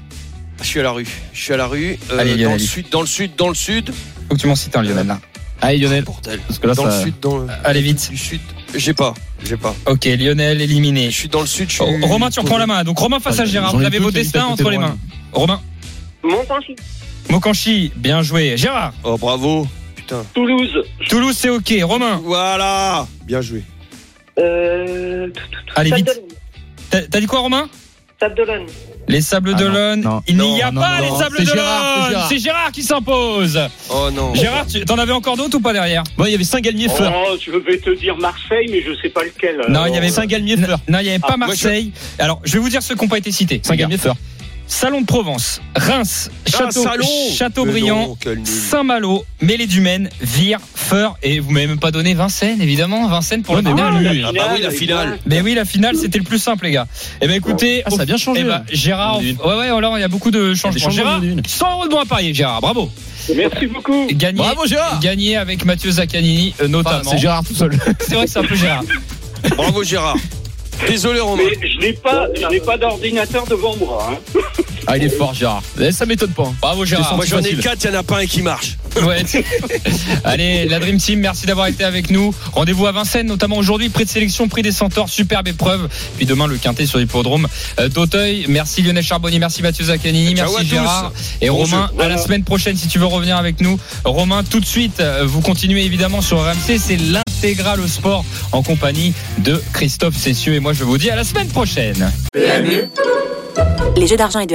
Speaker 4: Je suis à la rue. Je suis à la rue. Euh,
Speaker 3: Allez,
Speaker 4: dans
Speaker 3: Lionel.
Speaker 4: le sud, dans le sud, dans le sud.
Speaker 3: Faut que tu m'en cites un, Lionel. là.
Speaker 5: Allez, Lionel. Parce que là,
Speaker 4: dans
Speaker 5: ça-
Speaker 4: le sud, dans le
Speaker 3: Allez, vite.
Speaker 4: du sud. J'ai pas. J'ai pas.
Speaker 3: OK, Lionel éliminé.
Speaker 4: Je suis dans le sud. Je suis...
Speaker 3: Oh, Romain, tu reprends la main. Donc, Romain face à Gérard. Vous avez vos destins entre les mains. Romain.
Speaker 7: Montanchi.
Speaker 3: Mokanchi, bien joué. Gérard.
Speaker 4: Oh bravo. Putain.
Speaker 9: Toulouse.
Speaker 3: Toulouse, c'est OK. Romain.
Speaker 4: Voilà. Bien joué.
Speaker 7: Euh,
Speaker 3: Allez, vite. T'as dit quoi, Romain?
Speaker 7: Sable d'Olonne.
Speaker 3: Les Sables
Speaker 5: Ah,
Speaker 3: d'Olonne.
Speaker 5: non.
Speaker 3: Il n'y a
Speaker 5: non,
Speaker 3: pas
Speaker 5: non,
Speaker 3: les. Sables d'Olonne.
Speaker 5: C'est Gérard.
Speaker 3: Qui s'impose.
Speaker 4: Oh non.
Speaker 3: Gérard, tu- t'en avais encore d'autres ou pas derrière?
Speaker 5: Bon, il y avait Saint-Galmier-Fleur.
Speaker 9: Oh, je vais te dire Marseille, mais je sais pas lequel.
Speaker 3: Non, il y avait
Speaker 5: Saint-Galmier-Fleur.
Speaker 3: Non, il n'y avait pas
Speaker 9: Ah,
Speaker 3: Marseille. Alors, je vais vous dire ceux qui n'ont pas été cités.
Speaker 5: Saint-Galmier-Fleur.
Speaker 3: Salon de Provence, Reims,
Speaker 4: Ah,
Speaker 3: Château. Châteaubriand. Saint-Malo, Mêlée du Maine, Vire, Feur, et vous m'avez même pas donné Vincennes, évidemment. Vincennes pour
Speaker 5: Ouais,
Speaker 3: le
Speaker 5: mais
Speaker 3: finale.
Speaker 5: oui,
Speaker 9: la.
Speaker 4: Ah bah oui, la finale.
Speaker 3: Mais oui, la finale, c'était le plus simple, les gars. Eh ben, écoutez,
Speaker 5: Ah, ça a bien changé.
Speaker 3: eh ben, Gérard,
Speaker 5: Une.
Speaker 3: ouais, ouais, alors, il y a beaucoup de changements.
Speaker 5: changements
Speaker 3: Gérard,
Speaker 5: d'une.
Speaker 3: 100 euros de bon à parier, Gérard, bravo.
Speaker 9: Merci beaucoup.
Speaker 3: Gagné,
Speaker 5: Bravo, Gérard.
Speaker 3: gagné avec Mathieu Zaccanini, euh,
Speaker 5: Enfin,
Speaker 3: notamment.
Speaker 5: c'est Gérard tout seul.
Speaker 3: C'est vrai que c'est un peu Gérard.
Speaker 4: Bravo Gérard. Désolé Romain.
Speaker 9: Mais je n'ai pas, d'ordinateur devant moi. hein. [LAUGHS]
Speaker 5: Ah, il est fort, Gérard. Eh, Ça m'étonne pas. hein.
Speaker 3: Bravo, Gérard.
Speaker 4: Moi j'en ai
Speaker 5: facile.
Speaker 4: quatre, il n'y en a pas un qui marche. [LAUGHS]
Speaker 3: Ouais. Allez, la Dream Team, merci d'avoir été avec nous. Rendez-vous à Vincennes, notamment aujourd'hui, prix de sélection, prix des centaures, superbe épreuve. Puis demain, le quintet sur l'hippodrome euh, d'Auteuil. Merci Lionel Charbonnier, merci Mathieu Zaccanini,
Speaker 4: Ciao
Speaker 3: merci
Speaker 4: tous.
Speaker 3: Gérard. Et
Speaker 4: Bon
Speaker 3: Romain,
Speaker 4: jeu.
Speaker 3: à la semaine prochaine si tu veux revenir avec nous. Romain, tout de suite, euh, vous continuez évidemment sur RMC, c'est l'intégral au sport en compagnie de Christophe Cessieux. Et moi, je vous dis à la semaine prochaine.
Speaker 10: Les jeux d'argent et de